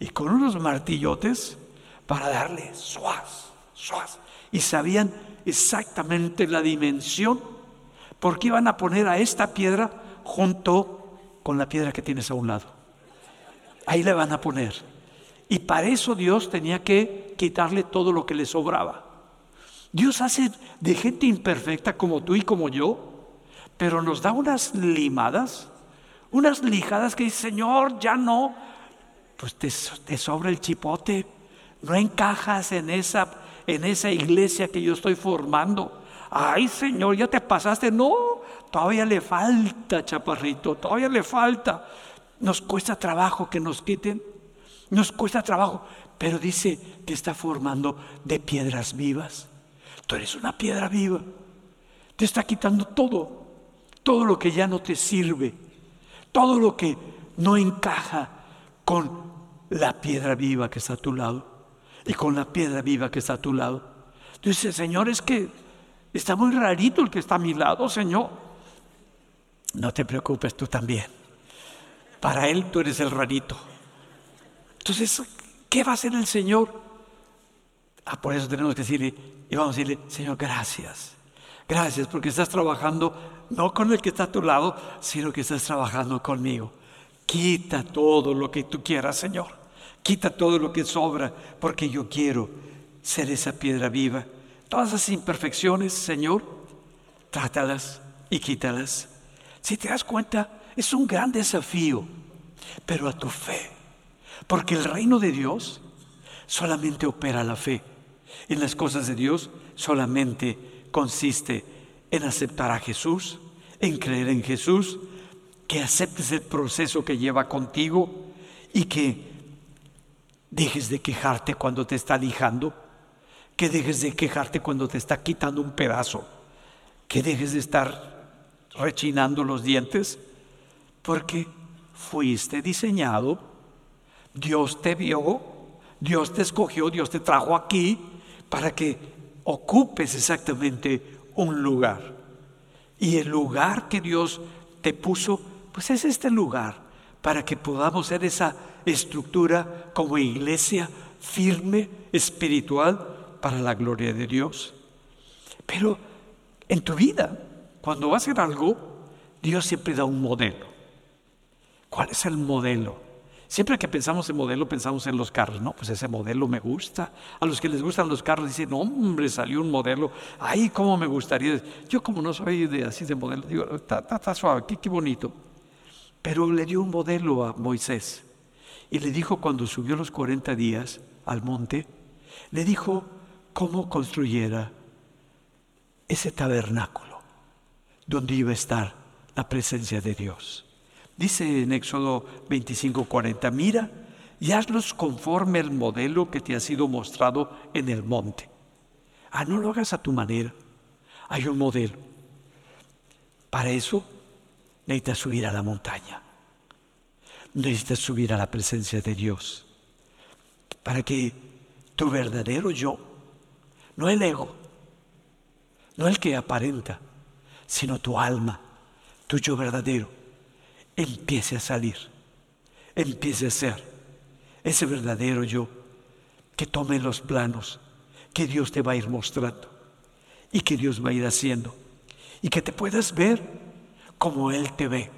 y con unos martillotes para darle suaz, suaz. Y sabían exactamente la dimensión porque iban a poner a esta piedra junto con la piedra que tienes a un lado. Ahí le van a poner. Y para eso Dios tenía que quitarle todo lo que le sobraba. Dios hace de gente imperfecta como tú y como yo, pero nos da unas limadas, unas lijadas que dice, Señor, ya no, pues te, te sobra el chipote, no encajas en esa, en esa iglesia que yo estoy formando. Ay, Señor, ya te pasaste. No, todavía le falta, chaparrito, todavía le falta. Nos cuesta trabajo que nos quiten, nos cuesta trabajo, pero dice que está formando de piedras vivas. Tú eres una piedra viva. Te está quitando todo, todo lo que ya no te sirve, todo lo que no encaja con la piedra viva que está a tu lado y con la piedra viva que está a tu lado. Dice, Señor, es que está muy rarito el que está a mi lado, Señor. No te preocupes, tú también. Para Él tú eres el rarito. Entonces, ¿qué va a hacer el Señor? Ah, por eso tenemos que decirle, y vamos a decirle, Señor, gracias. Gracias porque estás trabajando no con el que está a tu lado, sino que estás trabajando conmigo. Quita todo lo que tú quieras, Señor. Quita todo lo que sobra, porque yo quiero ser esa piedra viva. Todas esas imperfecciones, Señor, trátalas y quítalas. Si te das cuenta, es un gran desafío, pero a tu fe. Porque el reino de Dios solamente opera la fe en las cosas de Dios solamente consiste en aceptar a Jesús, en creer en Jesús, que aceptes el proceso que lleva contigo y que dejes de quejarte cuando te está lijando, que dejes de quejarte cuando te está quitando un pedazo, que dejes de estar rechinando los dientes, porque fuiste diseñado, Dios te vio, Dios te escogió, Dios te trajo aquí para que ocupes exactamente un lugar. Y el lugar que Dios te puso, pues es este lugar, para que podamos ser esa estructura como iglesia firme, espiritual, para la gloria de Dios. Pero en tu vida, cuando vas a hacer algo, Dios siempre da un modelo. ¿Cuál es el modelo? Siempre que pensamos en modelo, pensamos en los carros, ¿no? Pues ese modelo me gusta. A los que les gustan los carros dicen, hombre, salió un modelo, ay, cómo me gustaría. Yo como no soy de, así de modelo, digo, está suave, qué, qué bonito. Pero le dio un modelo a Moisés y le dijo cuando subió los 40 días al monte, le dijo cómo construyera ese tabernáculo donde iba a estar la presencia de Dios. Dice en Éxodo 25, 40, mira y hazlos conforme al modelo que te ha sido mostrado en el monte. Ah, no lo hagas a tu manera. Hay un modelo. Para eso necesitas subir a la montaña. Necesitas subir a la presencia de Dios. Para que tu verdadero yo, no el ego, no el que aparenta, sino tu alma, tu yo verdadero, empiece a salir, empiece a ser ese verdadero yo que tome los planos que Dios te va a ir mostrando y que Dios va a ir haciendo. Y que te puedas ver como Él te ve,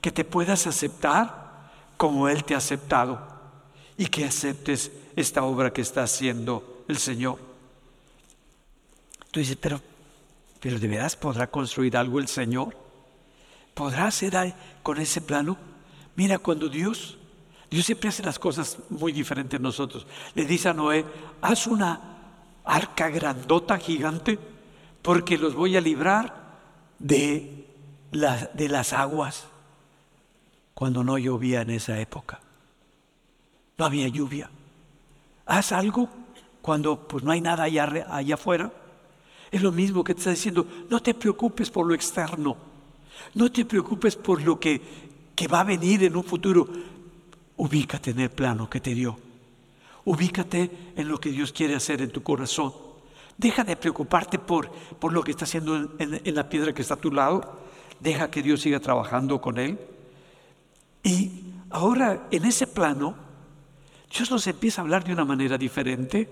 que te puedas aceptar como Él te ha aceptado. Y que aceptes esta obra que está haciendo el Señor. Tú dices, pero, pero ¿de veras podrá construir algo el Señor? ¿Podrá hacer con ese plano? Mira, cuando Dios, Dios siempre hace las cosas muy diferentes a nosotros. Le dice a Noé, haz una arca grandota, gigante, porque los voy a librar de, de las aguas cuando no llovía en esa época. No había lluvia. Haz algo cuando pues no hay nada allá, allá afuera. Es lo mismo que te está diciendo, no te preocupes por lo externo, no te preocupes por lo que, que va a venir en un futuro. Ubícate en el plano que te dio. Ubícate en lo que Dios quiere hacer en tu corazón. Deja de preocuparte por, por lo que está haciendo en, en la piedra que está a tu lado. Deja que Dios siga trabajando con él. Y ahora en ese plano, Dios nos empieza a hablar de una manera diferente.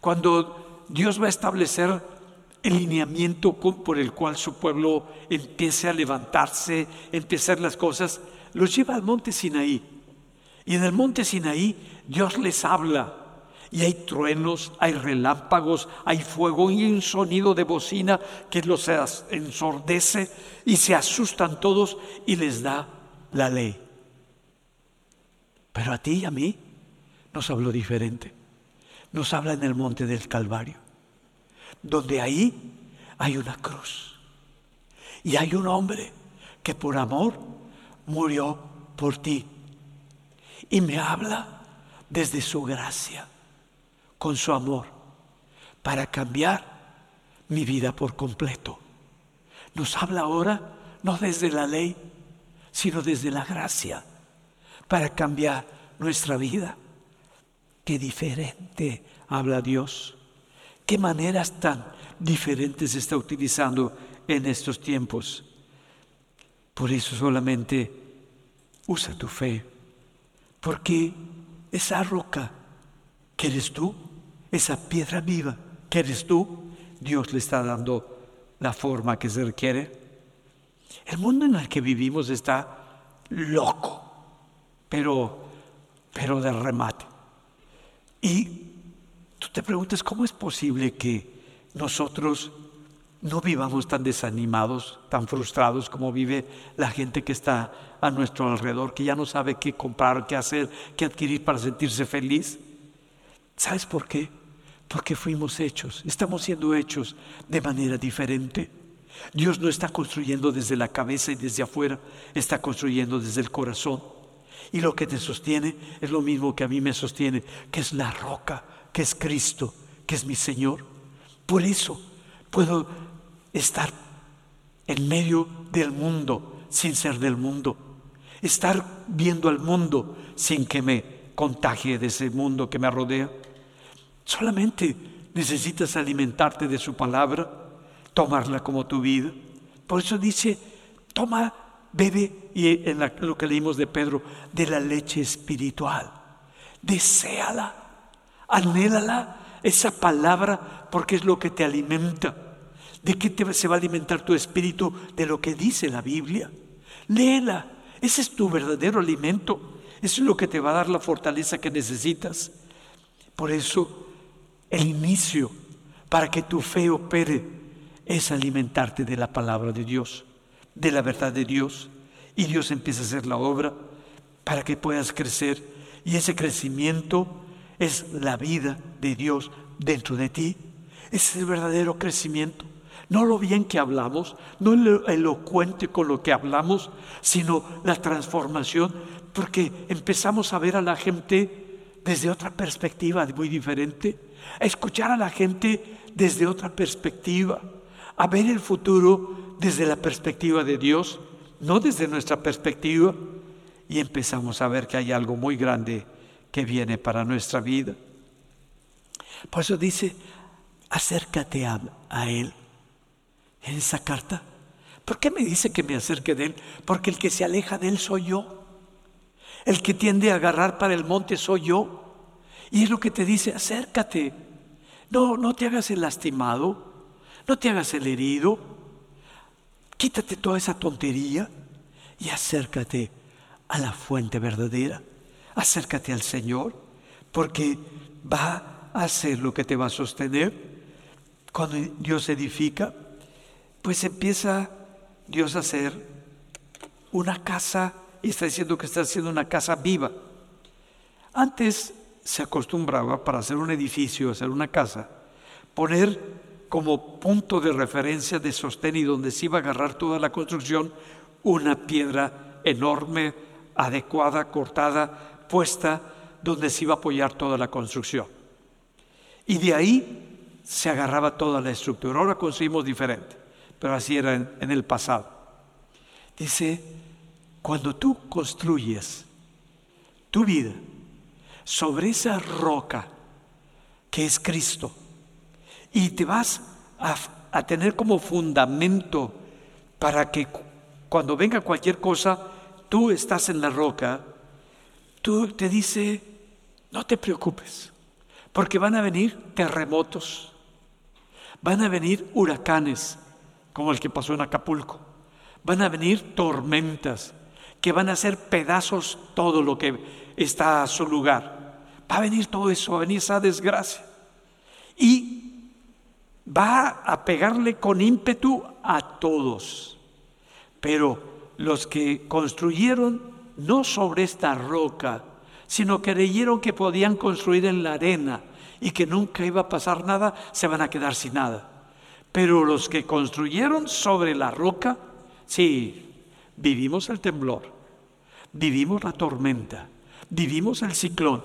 Cuando Dios va a establecer el lineamiento por el cual su pueblo empiece a levantarse, empiece a hacer las cosas, los lleva al monte Sinaí. Y en el monte Sinaí Dios les habla. Y hay truenos, hay relámpagos, hay fuego y un sonido de bocina que los ensordece y se asustan todos y les da la ley. Pero a ti y a mí nos habló diferente. Nos habla en el monte del Calvario donde ahí hay una cruz. Y hay un hombre que por amor murió por ti. Y me habla desde su gracia, con su amor, para cambiar mi vida por completo. Nos habla ahora no desde la ley, sino desde la gracia, para cambiar nuestra vida. Qué diferente habla Dios. ¿Qué maneras tan diferentes está utilizando en estos tiempos? Por eso solamente usa tu fe, porque esa roca que eres tú, esa piedra viva que eres tú, Dios le está dando la forma que se requiere. El mundo en el que vivimos está loco, pero, pero de remate. Y Tú te preguntas, ¿cómo es posible que nosotros no vivamos tan desanimados, tan frustrados como vive la gente que está a nuestro alrededor, que ya no sabe qué comprar, qué hacer, qué adquirir para sentirse feliz? ¿Sabes por qué? Porque fuimos hechos, estamos siendo hechos de manera diferente. Dios no está construyendo desde la cabeza y desde afuera, está construyendo desde el corazón. Y lo que te sostiene es lo mismo que a mí me sostiene, que es la roca, que es Cristo, que es mi Señor. Por eso puedo estar en medio del mundo sin ser del mundo. Estar viendo al mundo sin que me contagie de ese mundo que me rodea. Solamente necesitas alimentarte de su palabra, tomarla como tu vida. Por eso dice, toma, bebe, y en lo que leímos de Pedro, de la leche espiritual. Deseala Anhélala, esa palabra, porque es lo que te alimenta. ¿De qué te, se va a alimentar tu espíritu? De lo que dice la Biblia. Léela, ese es tu verdadero alimento. Eso es lo que te va a dar la fortaleza que necesitas. Por eso, el inicio para que tu fe opere es alimentarte de la palabra de Dios, de la verdad de Dios. Y Dios empieza a hacer la obra para que puedas crecer. Y ese crecimiento es la vida de Dios dentro de ti. es el verdadero crecimiento. No lo bien que hablamos, no lo elocuente con lo que hablamos, sino la transformación, porque empezamos a ver a la gente desde otra perspectiva muy diferente, a escuchar a la gente desde otra perspectiva, a ver el futuro desde la perspectiva de Dios, no desde nuestra perspectiva, y empezamos a ver que hay algo muy grande que viene para nuestra vida. Por eso dice, acércate a, Él. En esa carta, ¿por qué me dice que me acerque de Él? Porque el que se aleja de Él soy yo. El que tiende a agarrar para el monte soy yo. Y es lo que te dice, acércate. No, no te hagas el lastimado, no te hagas el herido. Quítate toda esa tontería y acércate a la fuente verdadera. Acércate al Señor, porque va a hacer lo que te va a sostener. Cuando Dios edifica, pues empieza Dios a hacer una casa, y está diciendo que está haciendo una casa viva. Antes se acostumbraba para hacer un edificio, hacer una casa, poner como punto de referencia de sostén y donde se iba a agarrar toda la construcción una piedra enorme, adecuada, cortada, donde se iba a apoyar toda la construcción. Y de ahí se agarraba toda la estructura. Ahora construimos diferente, pero así era en el pasado. Dice, cuando tú construyes tu vida, sobre esa roca que es Cristo y te vas a, tener como fundamento para que cuando venga cualquier cosa, tú estás en la roca, tú te dice, no te preocupes, porque van a venir terremotos, van a venir huracanes, como el que pasó en Acapulco, van a venir tormentas, que van a hacer pedazos todo lo que está a su lugar. Va a venir todo eso, va a venir esa desgracia. Y va a pegarle con ímpetu a todos. Pero los que construyeron no sobre esta roca, sino que creyeron que podían construir en la arena y que nunca iba a pasar nada, se van a quedar sin nada. Pero los que construyeron sobre la roca, sí, vivimos el temblor, vivimos la tormenta, Vivimos el ciclón,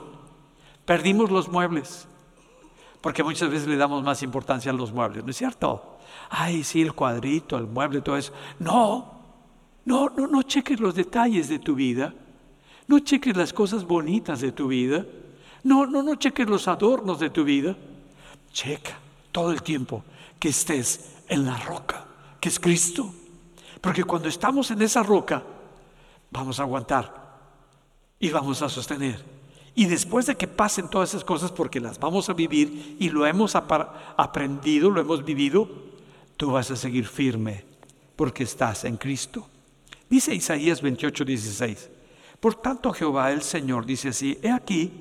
perdimos los muebles, porque muchas veces le damos más importancia a los muebles, ¿no es cierto? Ay, sí, el cuadrito, el mueble, todo eso. No, no, no, no cheques los detalles de tu vida, no cheques las cosas bonitas de tu vida, no, no, no cheques los adornos de tu vida. Checa todo el tiempo que estés en la roca, que es Cristo. Porque cuando estamos en esa roca, vamos a aguantar y vamos a sostener. Y después de que pasen todas esas cosas, porque las vamos a vivir y lo hemos aprendido, lo hemos vivido, tú vas a seguir firme porque estás en Cristo. Dice Isaías 28, 16. Por tanto Jehová el Señor dice así, he aquí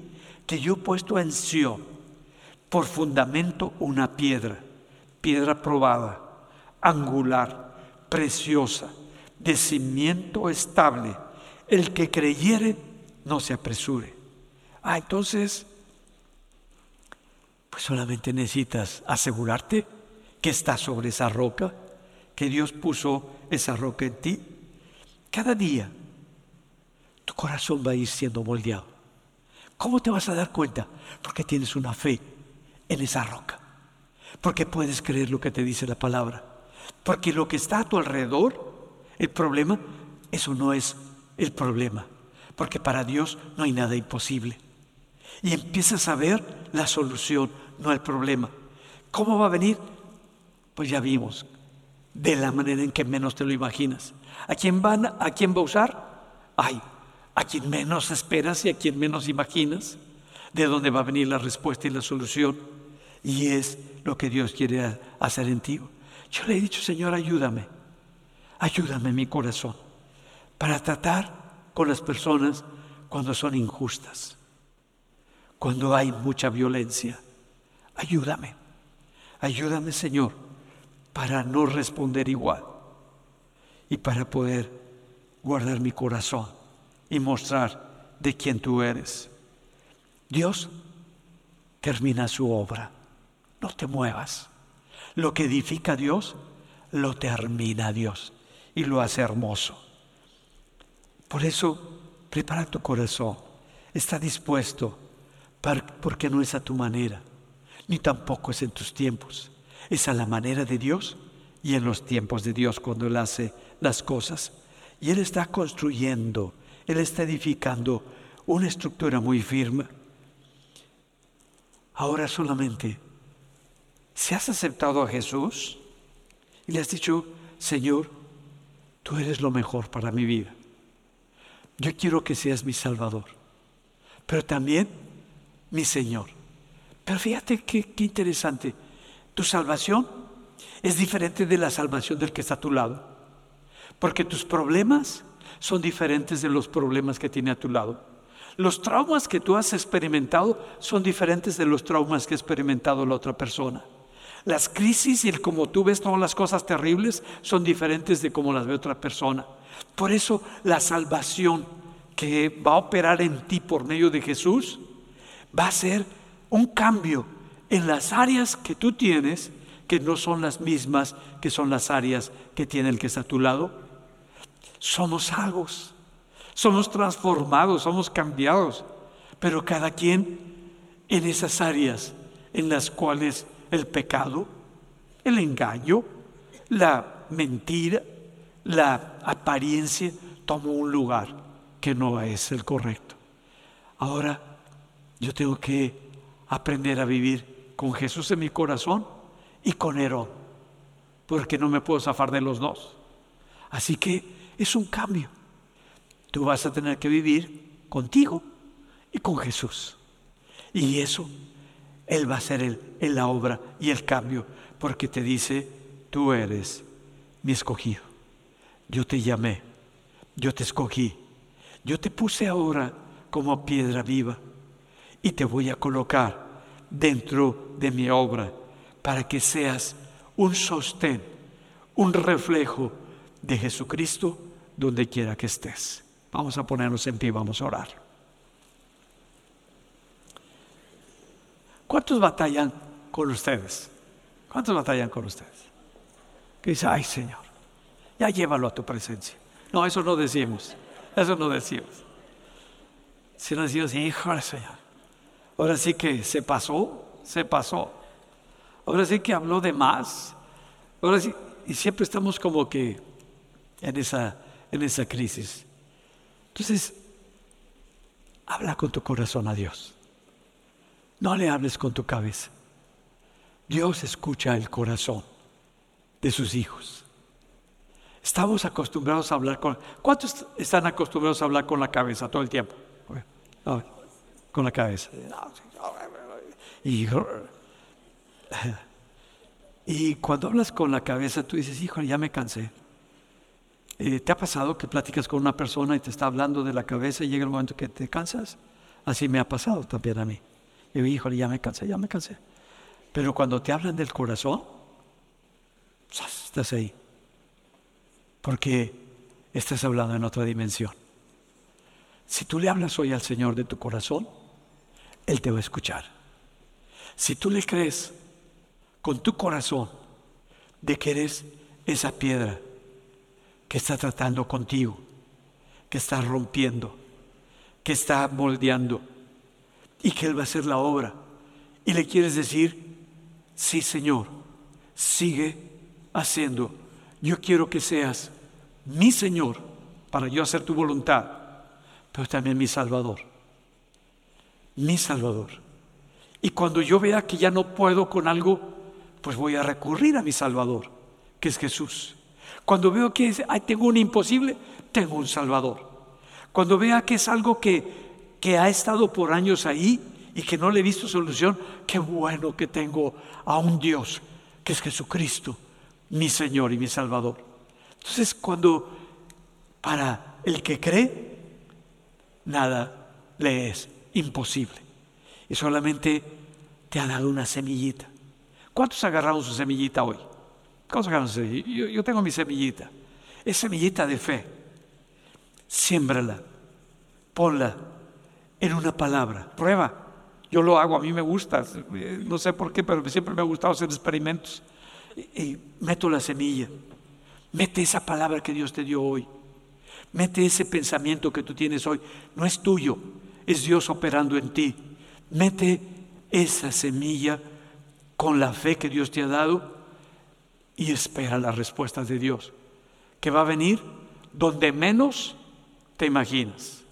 que yo he puesto en Sion por fundamento una piedra, piedra probada, angular, preciosa, de cimiento estable. El que creyere no se apresure. Ah, entonces, pues solamente necesitas asegurarte que estás sobre esa roca, que Dios puso esa roca en ti. Cada día tu corazón va a ir siendo moldeado. ¿Cómo te vas a dar cuenta? Porque tienes una fe en esa roca. Porque puedes creer lo que te dice la palabra. Porque lo que está a tu alrededor, el problema, eso no es el problema porque para Dios no hay nada imposible. Y empiezas a ver la solución, no el problema. ¿Cómo va a venir? Pues ya vimos, de la manera en que menos te lo imaginas. ¿A quién, van, a quién va a usar? Ay, a quien menos esperas y a quien menos imaginas. De dónde va a venir la respuesta y la solución. Y es lo que Dios quiere hacer en ti. Yo le he dicho, Señor, ayúdame. Ayúdame mi corazón para tratar con las personas cuando son injustas, cuando hay mucha violencia. Ayúdame, ayúdame Señor, para no responder igual y para poder guardar mi corazón y mostrar de quién tú eres. Dios termina su obra, no te muevas. Lo que edifica Dios, lo termina Dios y lo hace hermoso. Por eso, prepara tu corazón. Está dispuesto, porque no es a tu manera, ni tampoco es en tus tiempos. Es a la manera de Dios y en los tiempos de Dios cuando Él hace las cosas. Y Él está construyendo, Él está edificando una estructura muy firme. Ahora solamente, si has aceptado a Jesús y le has dicho, Señor, tú eres lo mejor para mi vida. Yo quiero que seas mi Salvador, pero también mi Señor. Pero fíjate qué, interesante. Tu salvación es diferente de la salvación del que está a tu lado. Porque tus problemas son diferentes de los problemas que tiene a tu lado. Los traumas que tú has experimentado son diferentes de los traumas que ha experimentado la otra persona. Las crisis y el como tú ves todas las cosas terribles son diferentes de como las ve otra persona. Por eso la salvación que va a operar en ti por medio de Jesús va a ser un cambio en las áreas que tú tienes que no son las mismas que son las áreas que tiene el que está a tu lado. Somos salvos, somos transformados, somos cambiados, pero cada quien en esas áreas en las cuales el pecado, el engaño, la mentira, la apariencia tomó un lugar que no es el correcto. Ahora yo tengo que aprender a vivir con Jesús en mi corazón y con Herón, porque no me puedo zafar de los dos. Así que es un cambio. Tú vas a tener que vivir contigo y con Jesús. Y eso, Él va a ser el, en la obra y el cambio, porque te dice, tú eres mi escogido. Yo te llamé, yo te escogí, yo te puse ahora como piedra viva y te voy a colocar dentro de mi obra para que seas un sostén, un reflejo de Jesucristo donde quiera que estés. Vamos a ponernos en pie, vamos a orar. ¿Cuántos batallan con ustedes? ¿Cuántos batallan con ustedes? Que dice, ay Señor, ya llévalo a tu presencia. No, eso no decimos, eso no decimos. Si no decimos, hijo Señor, ahora sí que se pasó, se pasó. Ahora sí que habló de más. Ahora sí, y siempre estamos como que en esa, en esa crisis. Entonces, habla con tu corazón a Dios. No le hables con tu cabeza. Dios escucha el corazón de sus hijos. Estamos acostumbrados a hablar con... ¿Cuántos están acostumbrados a hablar con la cabeza todo el tiempo? Con la cabeza. Y y cuando hablas con la cabeza, tú dices, hijo, ya me cansé. Eh, ¿Te ha pasado que platicas con una persona y te está hablando de la cabeza y llega el momento que te cansas? Así me ha pasado también a mí. Y digo, híjole, ya me cansé, ya me cansé. Pero cuando te hablan del corazón, estás ahí. Porque estás hablando en otra dimensión. Si tú le hablas hoy al Señor de tu corazón, Él te va a escuchar. Si tú le crees con tu corazón de que eres esa piedra que está tratando contigo, que está rompiendo, que está moldeando y que Él va a hacer la obra. Y le quieres decir, sí Señor, sigue haciendo. Yo quiero que seas mi Señor para yo hacer tu voluntad, pero también mi Salvador. Mi Salvador. Y cuando yo vea que ya no puedo con algo, pues voy a recurrir a mi Salvador, que es Jesús. Cuando veo que tengo un imposible, tengo un Salvador. Cuando vea que es algo que, que ha estado por años ahí y que no le he visto solución, qué bueno que tengo a un Dios, que es Jesucristo, mi Señor y mi Salvador. Entonces, cuando para el que cree, nada le es imposible. Y solamente te ha dado una semillita. ¿Cuántos agarraron su semillita hoy? ¿Cuántos agarraron su semillita? Yo, tengo mi semillita. Es semillita de fe. Siémbrala. Ponla en una palabra. Prueba. Yo lo hago, a mí me gusta. No sé por qué, pero siempre me ha gustado hacer experimentos. Y, meto la semilla. Mete esa palabra que Dios te dio hoy. Mete ese pensamiento que tú tienes hoy. No es tuyo, es Dios operando en ti. Mete esa semilla con la fe que Dios te ha dado y espera las respuestas de Dios, que va a venir donde menos te imaginas.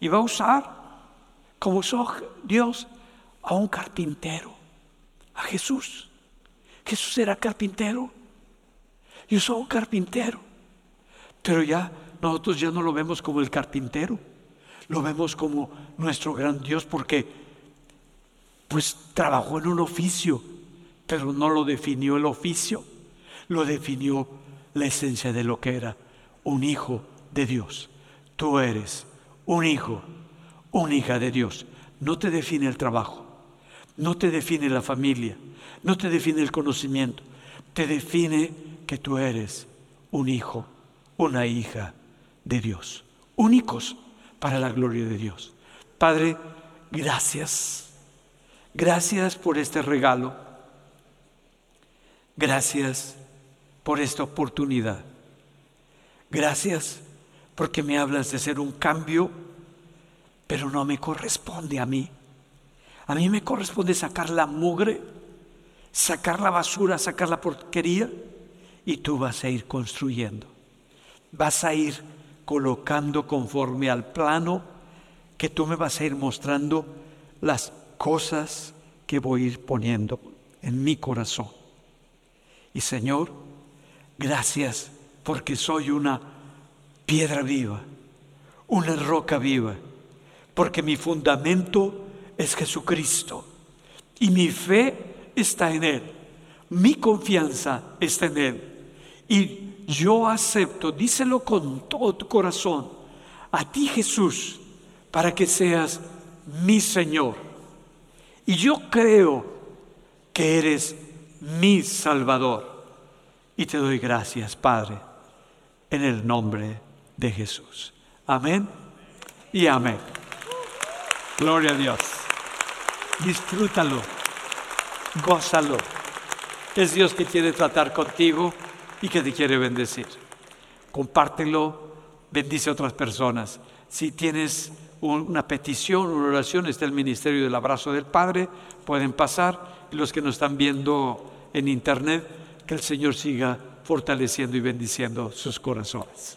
Y va a usar, como usó Dios, a un carpintero, a Jesús. Jesús era carpintero y usó un carpintero. Pero ya nosotros ya no lo vemos como el carpintero, lo vemos como nuestro gran Dios porque pues trabajó en un oficio pero no lo definió el oficio, lo definió la esencia de lo que era un hijo de Dios. Tú eres un hijo, una hija de Dios. No te define el trabajo, no te define la familia, no te define el conocimiento, te define que tú eres un hijo, una hija de Dios. Únicos para la gloria de Dios. Padre, gracias. Gracias por este regalo. Gracias por esta oportunidad. Gracias porque me hablas de ser un cambio, pero no me corresponde a mí. A mí me corresponde sacar la mugre, sacar la basura, sacar la porquería, y tú vas a ir construyendo. Vas a ir colocando conforme al plano que tú me vas a ir mostrando las cosas que voy a ir poniendo en mi corazón. Y Señor, gracias porque soy una piedra viva, una roca viva, porque mi fundamento es Jesucristo y mi fe está en Él, mi confianza está en Él. Y yo acepto, díselo con todo tu corazón, a ti Jesús, para que seas mi Señor. Y yo creo que eres mi Salvador. Y te doy gracias, Padre, en el nombre de Jesús. Amén y amén. Gloria a Dios. Disfrútalo, gózalo. Es Dios que quiere tratar contigo y que te quiere bendecir. Compártelo, bendice a otras personas. Si tienes una petición, una oración, está el Ministerio del Abrazo del Padre, pueden pasar. Los que nos están viendo en internet, que el Señor siga fortaleciendo y bendiciendo sus corazones.